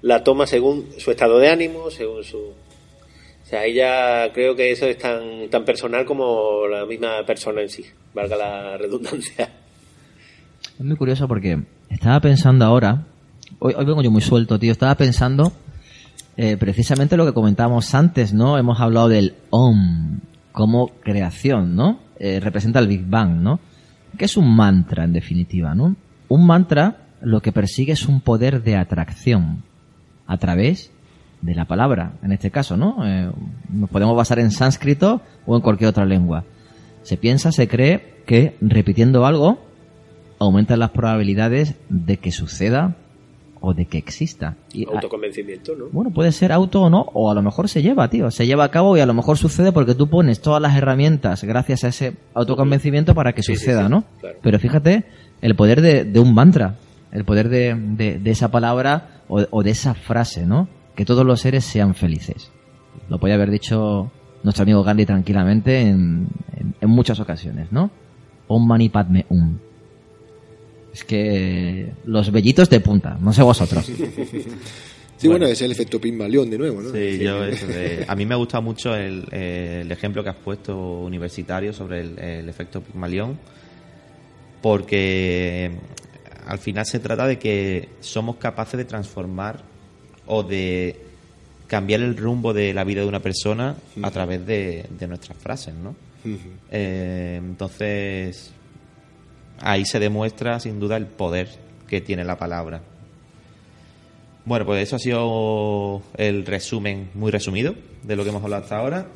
A: la toma según su estado de ánimo, según su... O sea, ella creo que eso es tan, tan personal como la misma persona en sí, valga la redundancia.
B: Es muy curioso porque estaba pensando ahora, hoy, hoy vengo yo muy suelto, tío, estaba pensando eh, precisamente lo que comentábamos antes, ¿no? Hemos hablado del OM como creación, ¿no? Eh, representa el Big Bang, ¿no? que es un mantra en definitiva, ¿no? Un mantra lo que persigue es un poder de atracción a través de la palabra, en este caso, ¿no? Eh, nos podemos basar en sánscrito o en cualquier otra lengua. Se piensa, se cree que repitiendo algo aumentan las probabilidades de que suceda o de que exista.
A: Y, Autoconvencimiento, ¿no?
B: Bueno, puede ser auto o no, o a lo mejor se lleva, tío. Se lleva a cabo y a lo mejor sucede porque tú pones todas las herramientas gracias a ese autoconvencimiento para que suceda, ¿no? Pero fíjate, el poder de, un mantra, el poder de, esa palabra o, de esa frase, ¿no? Que todos los seres sean felices. Lo podía haber dicho nuestro amigo Gandhi tranquilamente en, en muchas ocasiones, ¿no? Om Mani Padme Um. Es que los bellitos de punta, no sé vosotros.
D: Sí, bueno, es el efecto Pygmalion de nuevo, ¿no?
C: Sí, yo, a mí me ha gustado mucho el, ejemplo que has puesto universitario sobre el, efecto Pygmalion, porque al final se trata de que somos capaces de transformar o de cambiar el rumbo de la vida de una persona a través de, nuestras frases, ¿no? Eh, entonces, ahí se demuestra sin duda el poder que tiene la palabra. Bueno, pues eso ha sido el resumen muy resumido de lo que hemos hablado hasta ahora.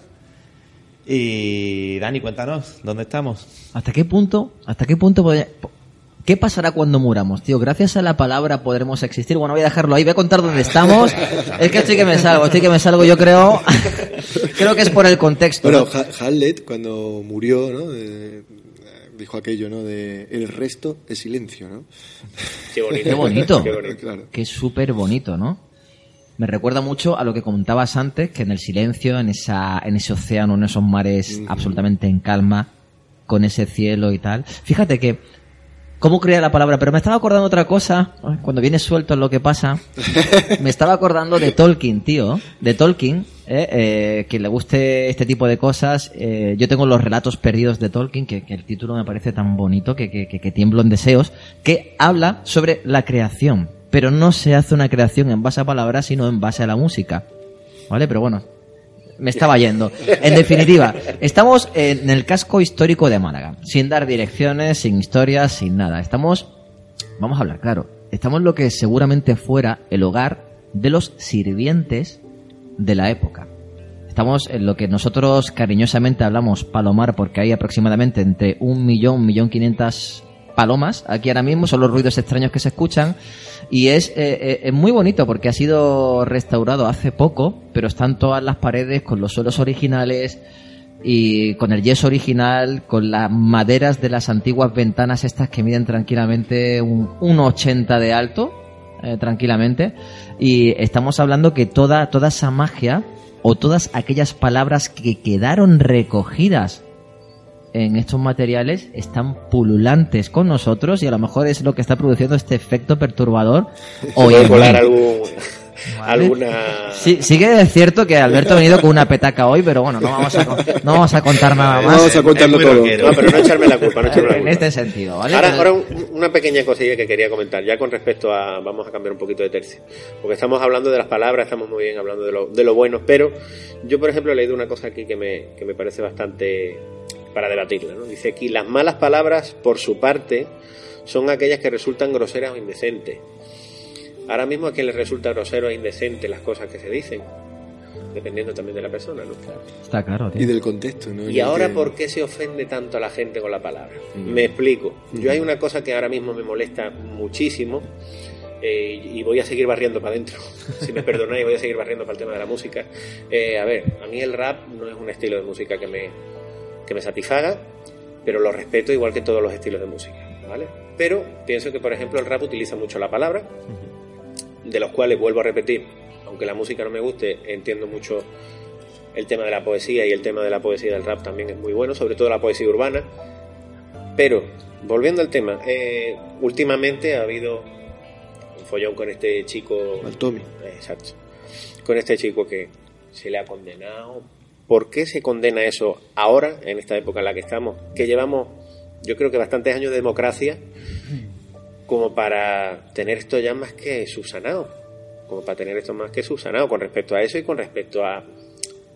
C: Y Dani, cuéntanos, ¿dónde estamos?
B: ¿Hasta qué punto? ¿Hasta qué punto ¿Qué pasará cuando muramos, tío? Gracias a la palabra podremos existir. Bueno, voy a dejarlo ahí, voy a contar dónde estamos. es que estoy que me salgo, estoy que me salgo, yo creo. creo que es por el contexto.
D: Bueno, Hamlet, cuando murió, ¿no? dijo aquello, ¿no? De el resto es silencio, ¿no?
A: Qué bonito.
B: Qué bonito. Qué súper bonito, ¿no? Me recuerda mucho a lo que comentabas antes, que en el silencio, en, esa, en ese océano, en esos mares absolutamente en calma, con ese cielo y tal. Fíjate que cómo crea la palabra, pero me estaba acordando otra cosa, cuando viene suelto en lo que pasa, me estaba acordando de Tolkien, tío, de Tolkien, eh, eh, quien le guste este tipo de cosas, eh, yo tengo los relatos perdidos de Tolkien, que, el título me parece tan bonito, que, que, que tiemblo en deseos, que habla sobre la creación, pero no se hace una creación en base a palabras, sino en base a la música. ¿Vale? Pero bueno, me estaba yendo. En definitiva, estamos en el casco histórico de Málaga, sin dar direcciones, sin historias, sin nada. Estamos, vamos a hablar claro, estamos lo que seguramente fuera el hogar de los sirvientes de la época. Estamos en lo que nosotros cariñosamente hablamos palomar porque hay aproximadamente entre un millón, un millón quinientas palomas aquí ahora mismo, son los ruidos extraños que se escuchan y es, eh, eh, es muy bonito porque ha sido restaurado hace poco, pero están todas las paredes con los suelos originales y con el yeso original, con las maderas de las antiguas ventanas estas que miden tranquilamente un 1,80 de alto, eh, tranquilamente, y estamos hablando que toda, toda esa magia o todas aquellas palabras que quedaron recogidas en estos materiales están pululantes con nosotros y a lo mejor es lo que está produciendo este efecto perturbador.
A: o volar algún, alguna...
B: Sí, sigue es cierto que Alberto ha venido con una petaca hoy, pero bueno, no vamos a, no vamos a contar nada más.
D: vamos a contarlo todo.
A: No, pero no echarme la culpa, no echarme la culpa.
B: En este sentido, ¿vale?
A: Ahora, ahora una pequeña cosilla que quería comentar, ya con respecto a... Vamos a cambiar un poquito de tercio. Porque estamos hablando de las palabras, estamos muy bien hablando de lo, de lo bueno, pero yo, por ejemplo, he leído una cosa aquí que me, que me parece bastante para debatirla. ¿no? Dice aquí, las malas palabras, por su parte, son aquellas que resultan groseras o indecentes. Ahora mismo a quien le resulta grosero e indecente las cosas que se dicen, dependiendo también de la persona, ¿no?
B: Está claro, tío.
D: Y del contexto, ¿no?
A: Y ahora,
D: que-
A: ¿por qué se ofende tanto a la gente con la palabra?
D: Mm.
A: Me explico. Yo hay una cosa que ahora mismo me molesta muchísimo eh, y voy a seguir barriendo para adentro. si me perdonáis, voy a seguir barriendo para el tema de la música. Eh, a ver, a mí el rap no es un estilo de música que me, que me satisfaga, pero lo respeto igual que todos los estilos de música, ¿vale? Pero pienso que, por ejemplo, el rap utiliza mucho la palabra, de los cuales vuelvo a repetir, aunque la música no me guste, entiendo mucho el tema de la poesía y el tema de la poesía del rap también es muy bueno, sobre todo la poesía urbana. Pero, volviendo al tema, eh, últimamente ha habido un follón con este chico.
D: Al Tommy.
A: Eh, Exacto. Con este chico que se le ha condenado. ¿Por qué se condena eso ahora, en esta época en la que estamos? Que llevamos, yo creo que bastantes años de democracia, como para tener esto ya más que subsanado. Como para tener esto más que subsanado con respecto a eso y con respecto a,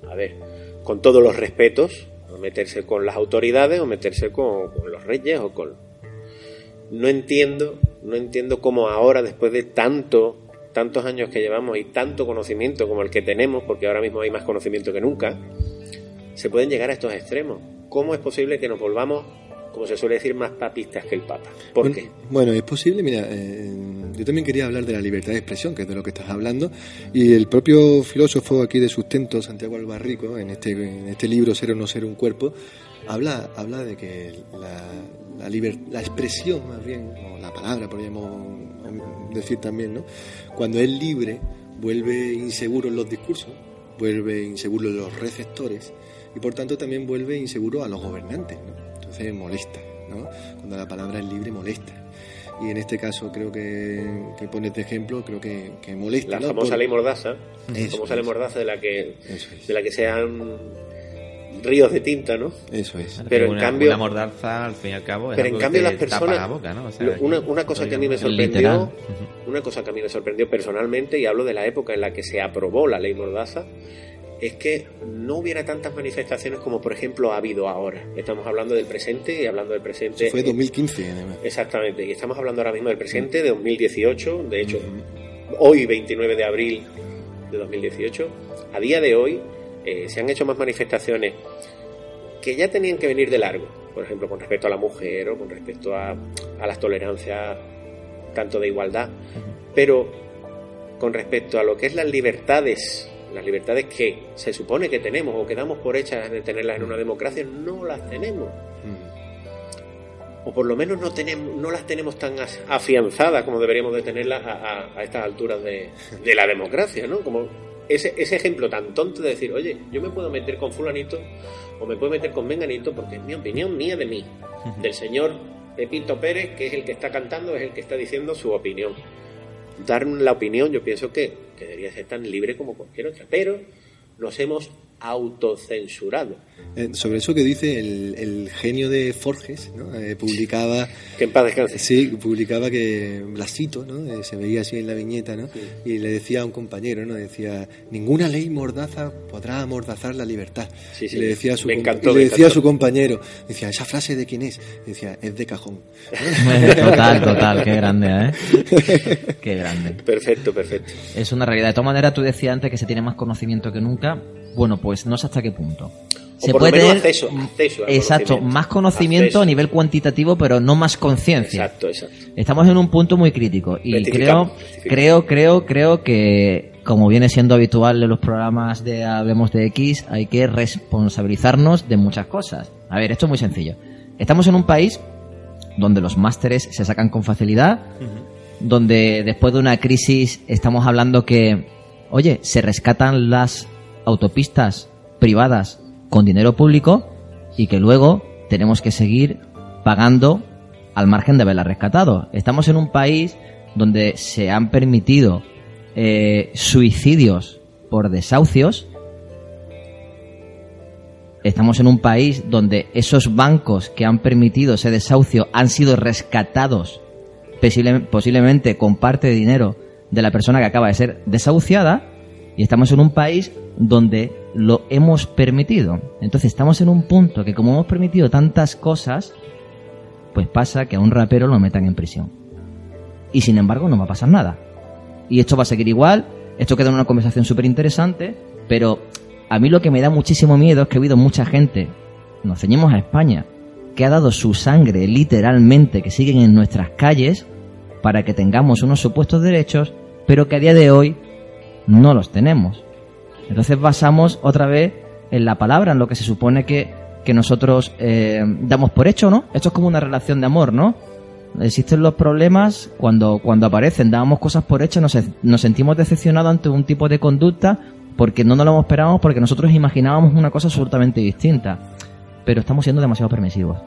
A: a ver, con todos los respetos, no meterse con las autoridades o meterse con, con los reyes o con... No entiendo, no entiendo cómo ahora, después de tanto, tantos años que llevamos y tanto conocimiento como el que tenemos, porque ahora mismo hay más conocimiento que nunca, se pueden llegar a estos extremos. ¿Cómo es posible que nos volvamos, como se suele decir, más papistas que el Papa? ¿Por
D: bueno,
A: qué?
D: Bueno, es posible, mira, eh, yo también quería hablar de la libertad de expresión, que es de lo que estás hablando, y el propio filósofo aquí de sustento, Santiago Albarrico, en este, en este libro Ser o no ser un cuerpo, habla, habla de que la, la, liber- la expresión, más bien, o la palabra, podríamos decir también, ¿no? Cuando es libre, vuelve inseguro en los discursos, vuelve inseguro en los receptores, y por tanto también vuelve inseguro a los gobernantes, ¿no? Entonces molesta, ¿no? Cuando la palabra es libre, molesta. Y en este caso creo que, que pones de ejemplo, creo que, que molesta.
A: La
D: ¿no?
A: famosa
D: Por-
A: ley Mordaza,
D: Eso
A: famosa ley. Mordaza de la que
D: es.
A: de la que sean ríos de tinta, ¿no?
D: Eso es.
A: Pero en
C: una,
A: cambio-
C: una mordaza, al fin y al cabo, es
A: Pero en cambio
C: que
A: las personas,
C: la boca, ¿no? O sea,
A: una, una cosa que a mí me
C: Literal.
A: sorprendió, una cosa que a mí me sorprendió personalmente y hablo de la época en la que se aprobó la ley Mordaza, es que no hubiera tantas manifestaciones como por ejemplo ha habido ahora. Estamos hablando del presente y hablando del presente.
D: Eso fue 2015, además.
A: Exactamente, y estamos hablando ahora mismo del presente, de 2018, de hecho, hoy 29 de abril de 2018, a día de hoy eh, se han hecho más manifestaciones que ya tenían que venir de largo, por ejemplo, con respecto a la mujer o con respecto a, a las tolerancias tanto de igualdad, pero con respecto a lo que es las libertades, las libertades que se supone que tenemos o que damos por hechas de tenerlas en una democracia, no las tenemos
D: Mm.
A: o por lo menos no tenemos no las tenemos tan as- afianzadas como deberíamos de tenerlas a, a- a estas alturas de, de la democracia, ¿no? Como ese, ese ejemplo tan tonto de decir, oye, yo me puedo meter con fulanito o me puedo meter con menganito porque es mi opinión mía de mí, del señor Pepito Pérez, que es el que está cantando, es el que está diciendo su opinión. Dar la opinión yo pienso que, que debería ser tan libre como cualquier otra, pero nos hemos autocensurado.
D: Eh, sobre eso que dice el, el genio de Forges, ¿no? Eh, publicaba,
A: Que en paz descanse.
D: sí, publicaba que, la cito, ¿no? Eh, se veía así en la viñeta, ¿no? Y le decía a un compañero, ¿no? Decía, ninguna ley mordaza podrá amordazar la libertad.
A: Sí, sí.
D: Y le decía a su,
A: encantó,
D: y le
A: me
D: decía a su compañero, decía, ¿esa frase de quién es? Decía, es de cajón.
B: total, total, qué grande, ¿eh? Qué grande.
A: Perfecto, perfecto.
B: Es una realidad. De todas maneras, tú decías antes que se tiene más conocimiento que nunca. Bueno, pues no sé hasta qué punto.
A: O por lo menos acceso, acceso
B: exacto, más conocimiento
A: Acceso.
B: a nivel cuantitativo, pero no más conciencia.
A: Exacto, exacto.
B: Estamos en un punto muy crítico y creo, creo, creo, creo que como viene siendo habitual en los programas de Hablemos de X, hay que responsabilizarnos de muchas cosas. A ver, esto es muy sencillo. Estamos en un país donde los másteres se sacan con facilidad, donde después de una crisis estamos hablando que, oye, se rescatan las autopistas privadas con dinero público y que luego tenemos que seguir pagando al margen de haberla rescatado. Estamos en un país donde se han permitido eh, suicidios por desahucios. Estamos en un país donde esos bancos que han permitido ese desahucio han sido rescatados posible- posiblemente con parte de dinero de la persona que acaba de ser desahuciada. Y estamos en un país donde lo hemos permitido. Entonces estamos en un punto que como hemos permitido tantas cosas, pues pasa que a un rapero lo metan en prisión. Y sin embargo no va a pasar nada. Y esto va a seguir igual, esto queda en una conversación súper interesante, pero a mí lo que me da muchísimo miedo es que ha habido mucha gente, nos ceñimos a España, que ha dado su sangre literalmente, que siguen en nuestras calles, para que tengamos unos supuestos derechos, pero que a día de hoy no los tenemos. Entonces basamos otra vez en la palabra, en lo que se supone que, que nosotros eh, damos por hecho, ¿no? Esto es como una relación de amor, ¿no? Existen los problemas cuando, cuando aparecen, damos cosas por hechas, nos, nos sentimos decepcionados ante un tipo de conducta porque no nos lo esperábamos, porque nosotros imaginábamos una cosa absolutamente distinta. Pero estamos siendo demasiado permisivos.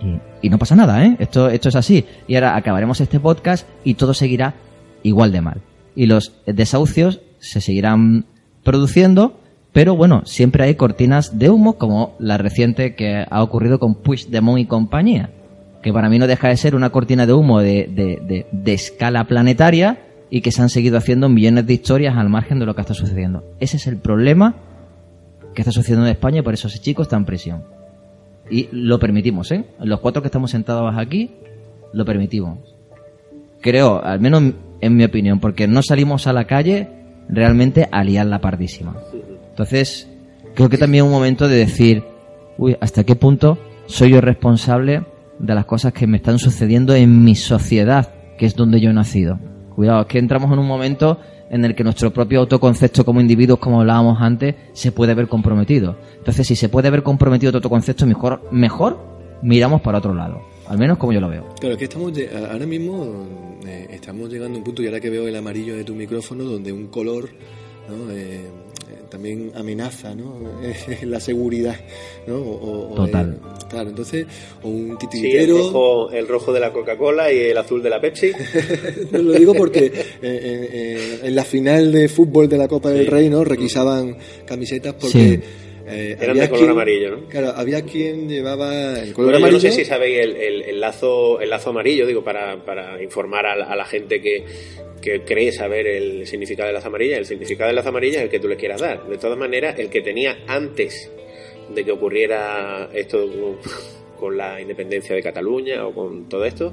B: Y, y no pasa nada, ¿eh? Esto, esto es así. Y ahora acabaremos este podcast y todo seguirá igual de mal. Y los desahucios se seguirán produciendo, pero bueno, siempre hay cortinas de humo, como la reciente que ha ocurrido con Puigdemont y compañía, que para mí no deja de ser una cortina de humo de, de, de, de escala planetaria y que se han seguido haciendo millones de historias al margen de lo que está sucediendo. Ese es el problema que está sucediendo en España y por eso ese chico está en prisión. Y lo permitimos, ¿eh? Los cuatro que estamos sentados aquí, lo permitimos. Creo, al menos en mi opinión, porque no salimos a la calle realmente a liar la pardísima. Entonces, creo que también es un momento de decir, uy, ¿hasta qué punto soy yo responsable de las cosas que me están sucediendo en mi sociedad, que es donde yo he nacido? Cuidado, es que entramos en un momento en el que nuestro propio autoconcepto como individuos, como hablábamos antes, se puede ver comprometido. Entonces, si se puede ver comprometido tu autoconcepto, mejor, mejor miramos para otro lado. Al menos como yo lo veo.
D: Claro, es que estamos ahora mismo eh, estamos llegando a un punto, y ahora que veo el amarillo de tu micrófono, donde un color ¿no? eh, también amenaza ¿no? la seguridad. ¿no? O,
B: Total.
D: Eh, claro, entonces, o un
A: Sí,
D: titiritero.
A: el, rojo, el rojo de la Coca-Cola y el azul de la Pepsi.
D: No, lo digo porque eh, eh, eh, en la final de fútbol de la Copa del. Rey ¿no? requisaban camisetas porque
B: Sí.
D: Eh,
A: Eran de color
D: quien-
A: amarillo, ¿no?
D: Claro, había quien llevaba el color
A: Bueno, yo
D: amarillo.
A: no sé si sabéis el, el- el lazo el lazo amarillo, digo, para, para informar a la, a la gente que, que cree saber el significado del lazo amarillo. El significado del lazo amarillo es el que tú le quieras dar. De todas maneras, el que tenía antes de que ocurriera esto con la independencia de Cataluña o con todo esto,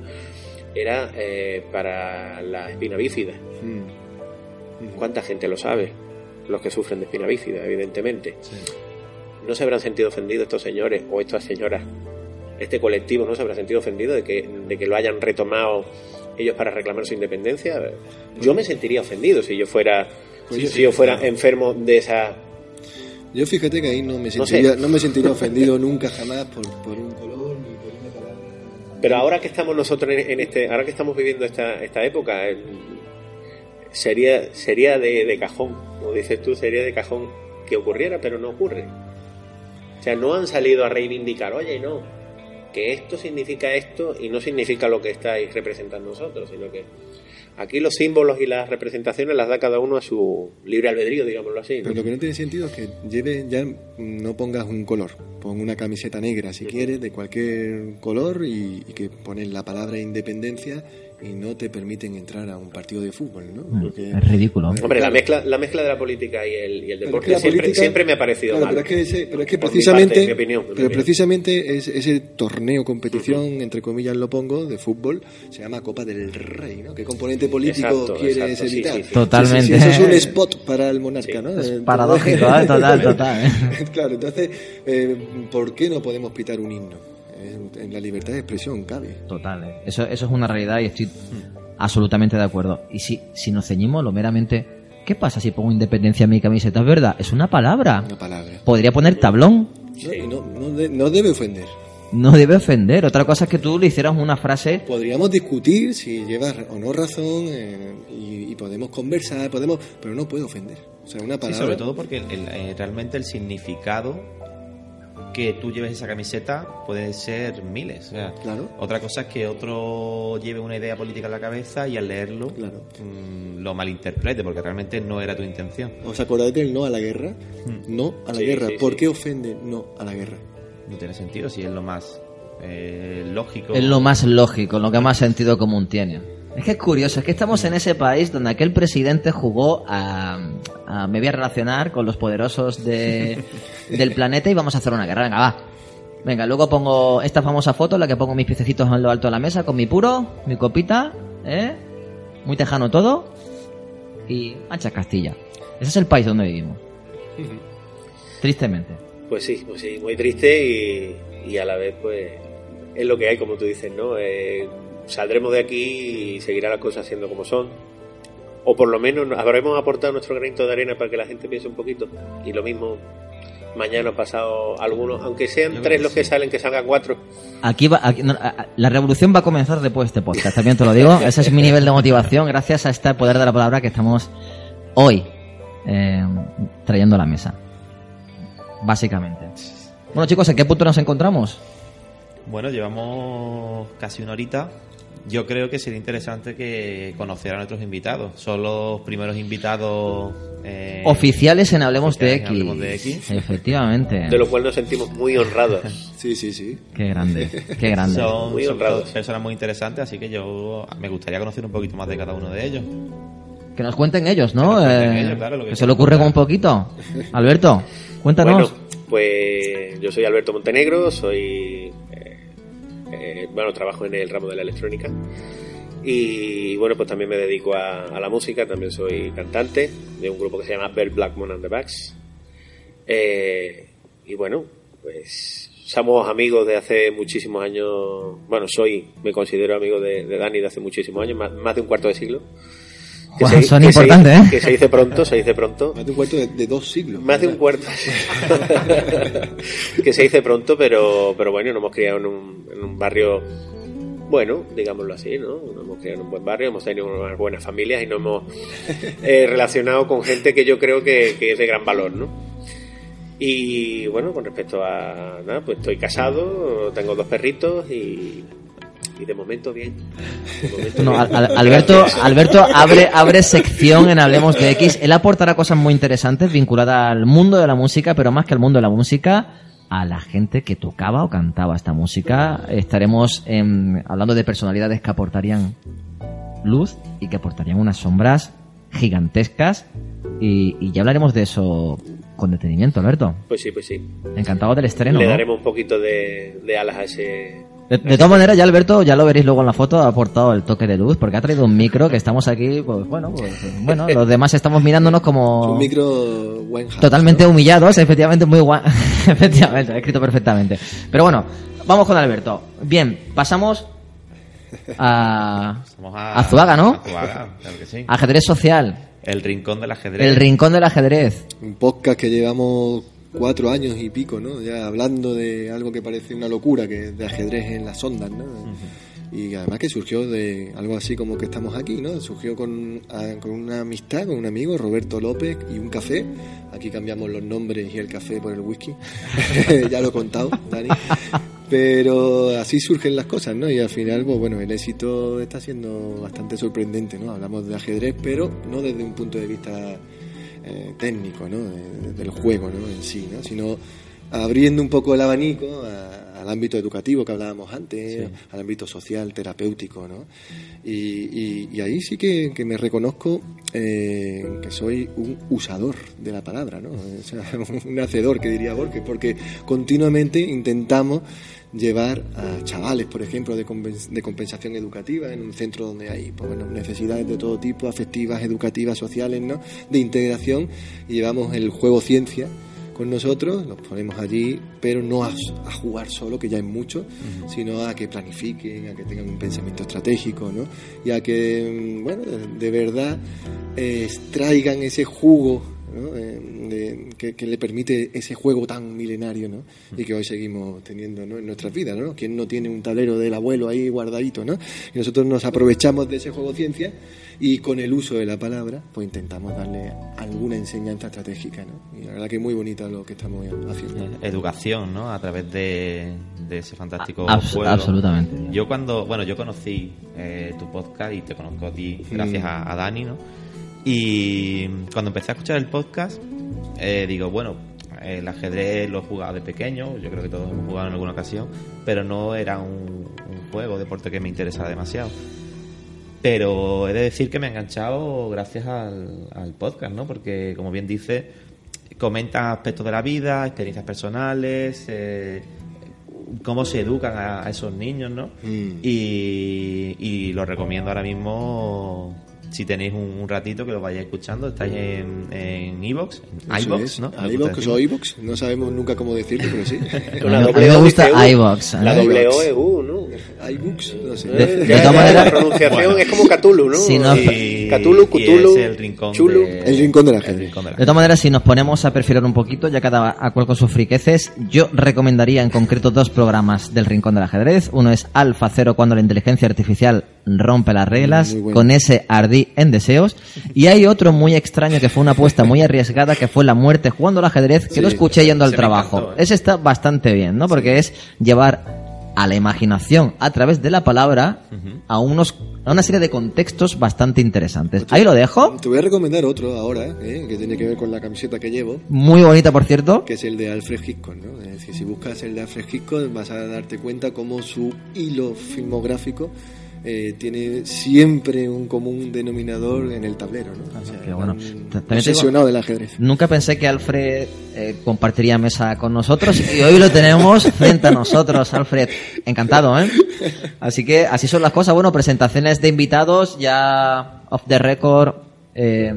A: era eh, para la espina bífida.
D: Mm.
A: ¿Cuánta gente lo sabe? Los que sufren de espina bífida, evidentemente. ¿No se habrán sentido ofendidos estos señores o estas señoras? Este colectivo no se habrá sentido ofendido de que, de que lo hayan retomado ellos para reclamar su independencia. Yo me sentiría ofendido si yo fuera,
D: Pues
A: si,
D: yo-
A: si yo fuera enfermo de esa.
D: Yo fíjate que ahí no me
A: No
D: sentiría,
A: sé.
D: no me sentiría ofendido nunca jamás por, por un color ni por una palabra.
A: Pero ahora que estamos nosotros en, en este, ahora que estamos viviendo esta, esta época, sería, sería de, de cajón, como dices tú, sería de cajón que ocurriera, pero no ocurre. O sea, no han salido a reivindicar, oye, no, que esto significa esto y no significa lo que estáis representando nosotros, sino que aquí los símbolos y las representaciones las da cada uno a su libre albedrío, digámoslo así. ¿no?
D: Pero lo que no tiene sentido es que lleve ya no pongas un color, pon una camiseta negra si quieres, de cualquier color y, y que pones la palabra independencia y no te permiten entrar a un partido de fútbol, ¿no? Porque-
B: Es ridículo.
A: Hombre, la mezcla, la mezcla de la política y el, y el deporte
D: es que la
A: siempre,
D: política-
A: siempre me ha parecido
D: Claro,
A: mal.
D: pero es que, ese- pero es que precisamente,
A: parte, opinión,
D: pero
A: opinión.
D: precisamente es- ese torneo, competición, entre comillas lo pongo, de fútbol, se llama Copa del Rey, ¿no? ¿Qué componente político
A: Exacto,
D: quieres
A: exacto,
D: evitar?
A: sí, sí.
B: Totalmente.
D: Sí, sí, sí, eso es un spot para el monarca,
A: Sí.
D: ¿no?
B: Es paradójico, ¿eh? Total, total. ¿eh?
D: claro, entonces, eh, ¿por qué no podemos pitar un himno? En, la libertad de expresión cabe.
B: Total, eh. eso, eso es una realidad y estoy absolutamente de acuerdo. Y si, si nos ceñimos lo meramente, ¿qué pasa si pongo independencia en mi camiseta? Es verdad, es una palabra.
D: Una palabra.
B: Podría poner tablón,
D: ¿no? No, no de- no debe ofender.
B: no debe ofender. Otra cosa es que tú le hicieras una frase.
D: Podríamos discutir si llevas o no razón eh, y, y podemos conversar, podemos, pero no puede ofender. O sea, una
C: Sí,
D: palabra.
C: sobre todo porque el- el- eh, realmente el significado que tú lleves esa camiseta puede ser miles. o sea,
D: Claro.
C: Otra cosa es que otro lleve una idea política en la cabeza y al leerlo
D: Claro.
C: mm, lo malinterprete, porque realmente no era tu intención.
D: ¿Os acordáis del no a la guerra? No a la
A: Sí,
D: guerra.
A: sí,
D: ¿Por
A: sí.
D: qué ofende no a la guerra?
C: No tiene sentido si es lo más eh, lógico.
B: Es lo más lógico, lo que más sentido común tiene. Es que es curioso, es que estamos en ese país donde aquel presidente jugó a, a me voy a relacionar con los poderosos de, del planeta y vamos a hacer una guerra. Venga, va. Venga, luego pongo esta famosa foto en la que pongo mis piececitos en lo alto de la mesa con mi puro, mi copita, ¿eh? Muy tejano todo y ancha Castilla. Ese es el país donde vivimos. Tristemente.
A: Pues sí, pues sí, muy triste y, y a la vez pues es lo que hay, como tú dices, ¿no? Eh, saldremos de aquí y seguirán las cosas siendo como son. O por lo menos habremos aportado nuestro granito de arena para que la gente piense un poquito. Y lo mismo mañana o pasado algunos, aunque sean tres los que salen, que salgan cuatro.
B: Aquí va, aquí- no, la revolución va a comenzar después de este podcast, también te lo digo. Ese es mi nivel de motivación gracias a este poder de la palabra que estamos hoy eh, trayendo a la mesa. Básicamente. Bueno chicos, ¿en qué punto nos encontramos?
C: Bueno, llevamos casi una horita. Yo creo que sería interesante que conocieran a nuestros invitados. Son los primeros invitados eh,
B: Oficiales en Hablemos de
C: oficiales en
B: X.
C: Hablemos de X.
B: Efectivamente.
A: De lo cual nos sentimos muy honrados.
D: Sí, sí, sí.
B: Qué grande, qué grande.
C: Son,
A: Muy
C: son
A: honrados.
C: personas muy interesantes, así que yo me gustaría conocer un poquito más de cada uno de ellos.
B: Que nos cuenten ellos, ¿no?
C: Que cuenten
B: Eh,
C: ellos, claro, lo que
B: que se le ocurre con un poquito. Alberto, cuéntanos.
A: Bueno, pues yo soy Alberto Montenegro, soy. Eh, bueno, trabajo en el ramo de la electrónica. Y bueno, pues también me dedico a, la música, también soy cantante de un grupo que se llama Bell Blackmon and the Backs. Eh, y bueno, pues somos amigos de hace muchísimos años. Bueno, soy, me considero amigo de, de Dani de hace muchísimos años, más de un cuarto de siglo.
B: Son
A: que
B: importantes,
A: se-
B: ¿eh?
A: Que se dice pronto, se dice pronto.
D: Más de un cuarto de, de dos siglos.
A: Más de un cuarto. que se dice pronto, pero, pero bueno, nos hemos criado en un, en un barrio bueno, digámoslo así, ¿no? Nos hemos criado en un buen barrio, hemos tenido unas buenas familias y nos hemos eh, relacionado con gente que yo creo que, que es de gran valor, ¿no? Y bueno, con respecto a nada, pues estoy casado, tengo dos perritos y, y de momento bien. De momento
B: No,
A: bien.
B: Al- Al- Alberto. Alberto abre, abre sección en Hablemos de X. Él aportará cosas muy interesantes vinculadas al mundo de la música, pero más que al mundo de la música, a la gente que tocaba o cantaba esta música. Estaremos em, hablando de personalidades que aportarían luz y que aportarían unas sombras gigantescas. Y, y ya hablaremos de eso con detenimiento, Alberto.
A: Pues sí, pues sí.
B: Encantado del estreno.
A: Le
B: ¿no?
A: daremos un poquito de, de alas a ese,
B: De, de todas maneras, ya Alberto, ya lo veréis luego en la foto, ha aportado el toque de luz, porque ha traído un micro que estamos aquí, pues bueno, pues, bueno, los demás estamos mirándonos
D: Es
B: como
D: un micro Winehouse,
B: totalmente
D: ¿no?
B: humillados, efectivamente muy guay, efectivamente, lo he escrito perfectamente. Pero bueno, vamos con Alberto. Bien, pasamos a
C: a,
B: A Zuaga, ¿no?
C: A Zuaga, claro que sí.
B: ajedrez social,
C: El rincón del ajedrez.
B: el rincón del ajedrez.
D: Un podcast que llevamos cuatro años y pico, ¿no? Ya hablando de algo que parece una locura, que es de ajedrez en las ondas, ¿no? Y además que surgió de algo así como que estamos aquí, ¿no? Surgió con, a- con una amistad, con un amigo, Roberto López, y un café. Aquí cambiamos los nombres y el café por el whisky. ya lo he contado, Dani. Pero así surgen las cosas, ¿no? Y al final, pues bueno, el éxito está siendo bastante sorprendente, ¿no? Hablamos de ajedrez, pero no desde un punto de vista eh, técnico, ¿no? De- del juego, ¿no? En sí, ¿no? Sino abriendo un poco el abanico a- al ámbito educativo que hablábamos antes, al ámbito social, terapéutico, ¿no? Y, y- y ahí sí que, que me reconozco eh, que soy un usador de la palabra, ¿no? O sea, un hacedor, que diría Borges, porque continuamente intentamos llevar a chavales, por ejemplo, de, de compensación educativa en un centro donde hay pues, bueno, necesidades de todo tipo, afectivas, educativas, sociales, ¿no? de integración, y llevamos el juego ciencia con nosotros, los ponemos allí, pero no a, a jugar solo, que ya es mucho, sino a que planifiquen, a que tengan un pensamiento estratégico, ¿no? y a que, mm, bueno, de, de verdad eh, extraigan ese jugo ¿no? Eh, de- que, que le permite ese juego tan milenario ¿no? y que hoy seguimos teniendo ¿no? en nuestras vidas. ¿no? ¿Quién no tiene un tablero del abuelo ahí guardadito? ¿no? Y nosotros nos aprovechamos de ese juego ciencia y con el uso de la palabra pues intentamos darle alguna enseñanza estratégica. ¿no? Y la verdad que es muy bonito lo que estamos haciendo.
C: Eh, Educación, ¿no? A través de, de ese fantástico
B: Abs-
C: juego.
B: absolutamente.
C: Yo cuando, bueno, yo conocí eh, tu podcast y te conozco a ti gracias
D: Mm.
C: a, a Dani, ¿no? Y cuando empecé a escuchar el podcast, eh, digo, bueno, el ajedrez lo he jugado de pequeño, yo creo que todos hemos jugado en alguna ocasión, pero no era un, un juego, deporte que me interesara demasiado. Pero he de decir que me he enganchado gracias al, al podcast, ¿no? Porque, como bien dice, comenta aspectos de la vida, experiencias personales, eh, cómo se educan a, a esos niños, ¿no?
D: Mm.
C: Y, y lo recomiendo ahora mismo si tenéis un, un ratito que lo vayáis escuchando. Estáis en en iVoox,
D: es.
C: ¿no?
D: iVoox o iVoox, no sabemos nunca cómo decirlo, pero sí.
B: A mí me gusta iVoox,
A: La
B: ¿eh?
D: iVoox.
A: O es U, ¿no?
D: iBooks, no sé.
B: De-
A: Eh,
B: todas maneras-
A: la pronunciación
C: Bueno.
A: es como Cthulhu, ¿no?
B: Si no-
C: Y-
A: Cthulhu,
C: y
A: Cthulhu,
C: es el rincón
A: Chulu.
C: de-
D: El rincón del
C: el
D: ajedrez.
C: rincón del
B: De todas maneras, si nos ponemos a perfilar un poquito, ya cada a cual con sus friqueces, yo recomendaría en concreto dos programas del Rincón del Ajedrez. Uno es Alfa Cero, cuando la inteligencia artificial rompe las reglas,
D: bueno.
B: con ese ardí en deseos. Y hay otro muy extraño que fue una apuesta muy arriesgada, que fue La muerte jugando al ajedrez, que
D: Sí,
B: lo escuché yendo al trabajo.
C: encantó, ¿eh?
B: Ese está bastante bien, ¿no? Porque es llevar a la imaginación a través de la palabra a unos a una serie de contextos bastante interesantes. Ahí lo dejo.
D: Te voy a recomendar otro ahora, ¿eh? que tiene que ver con la camiseta que llevo,
B: Muy bonita, por cierto.
D: que es el de Alfred Hitchcock. ¿no? Es decir, si buscas el de Alfred Hitchcock vas a darte cuenta cómo su hilo filmográfico eh, tiene siempre un común denominador en el tablero. ¿no? O sea,
B: qué bueno.
D: obsesionado del ajedrez.
B: Nunca pensé que Alfred eh, compartiría mesa con nosotros y hoy lo tenemos frente a nosotros, Alfred. Encantado, ¿eh? Así que así son las cosas. Bueno, presentaciones de invitados ya off the record. eh,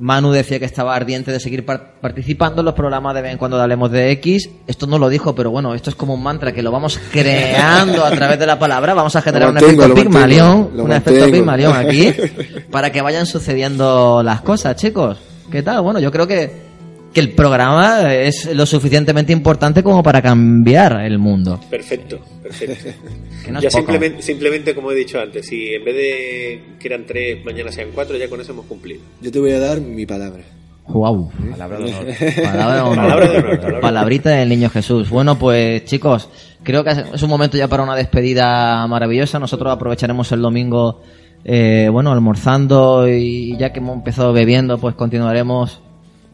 B: Manu decía que estaba ardiente de seguir par- participando en los programas de vez en cuando hablemos de X. Esto no lo dijo, pero bueno, esto es como un mantra que lo vamos creando a través de la palabra. Vamos a generar un efecto Pigmalión, un efecto. Pigmalión aquí para que vayan sucediendo las cosas, chicos. ¿Qué tal? Bueno, yo creo que, que el programa es lo suficientemente importante como para cambiar el mundo.
A: Perfecto, perfecto.
B: Que no
A: ya simplemente, simplemente, como he dicho antes, si en vez de que eran tres, mañana sean cuatro, ya con eso hemos cumplido.
D: Yo te voy a dar mi palabra.
B: Wow.
C: Palabra de honor.
B: Palabra de honor.
A: Palabra de honor, palabra.
B: Palabrita del niño Jesús. Bueno, pues chicos, creo que es un momento ya para una despedida maravillosa. Nosotros aprovecharemos el domingo, eh, bueno, almorzando y ya que hemos empezado bebiendo, pues continuaremos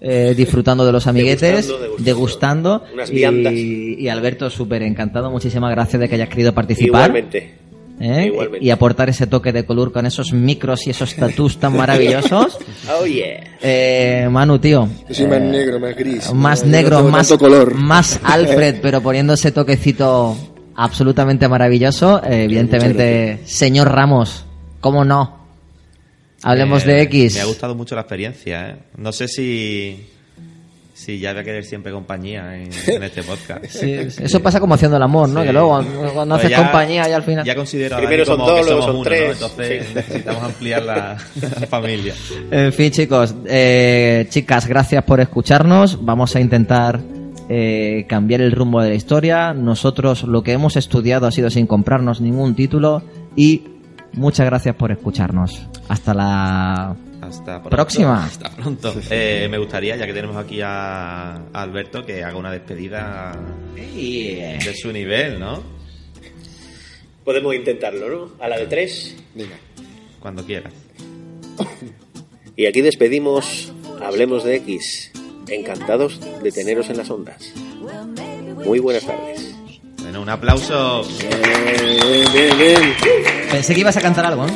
B: eh, disfrutando de los amiguetes,
A: Degustando,
B: degustando.
A: degustando. Unas viandas.
B: y, y Alberto, súper encantado. Muchísimas gracias de que hayas querido participar.
A: Igualmente.
B: ¿eh?
A: Igualmente.
B: Y aportar ese toque de color con esos micros y esos tatús tan maravillosos.
A: Oh yeah.
B: Eh, Manu, tío.
D: Yo soy más
B: eh,
D: negro, más gris.
B: Más
D: No,
B: negro, más,
D: color.
B: más Alfred, pero poniendo ese toquecito absolutamente maravilloso. Eh, evidentemente, señor Ramos, ¿cómo no? Hablemos
C: Eh,
B: de X.
C: Me ha gustado mucho la experiencia, ¿eh? No sé si, si ya voy a querer siempre compañía en, en este podcast.
B: Sí, eso pasa como haciendo el amor, ¿no?
C: Sí.
B: Que luego cuando
C: Pues
B: haces
C: ya-
B: compañía y al final...
C: Ya considero
A: Primero son
C: como
A: dos,
C: que
A: luego
C: somos
A: son
C: uno,
A: tres.
C: ¿no? Entonces
A: Sí.
C: necesitamos ampliar la, la familia.
B: En fin, chicos, eh, chicas, gracias por escucharnos. Vamos a intentar eh, cambiar el rumbo de la historia. Nosotros lo que hemos estudiado ha sido sin comprarnos ningún título y muchas gracias por escucharnos. Hasta la
C: Hasta pronto.
B: Próxima.
C: Hasta pronto. Eh, me gustaría, ya que tenemos aquí a, a Alberto, que haga una despedida de su nivel, ¿no?
A: Podemos intentarlo, ¿no? A la de tres.
D: Venga.
C: Cuando quieras.
A: Y aquí despedimos Hablemos de X. Encantados de teneros en las ondas. Muy buenas tardes.
C: Bueno, un aplauso.
D: Bien, bien, bien.
B: Pensé que ibas a cantar algo, ¿no?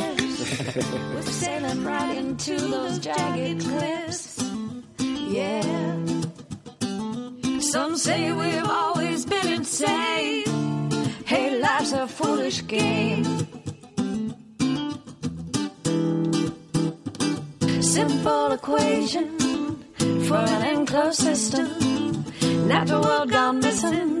E: We're sailing right into those jagged cliffs. Yeah. Some say we've always been insane. Hey, life's a foolish game. Simple equation for an enclosed system. Natural world gone missing.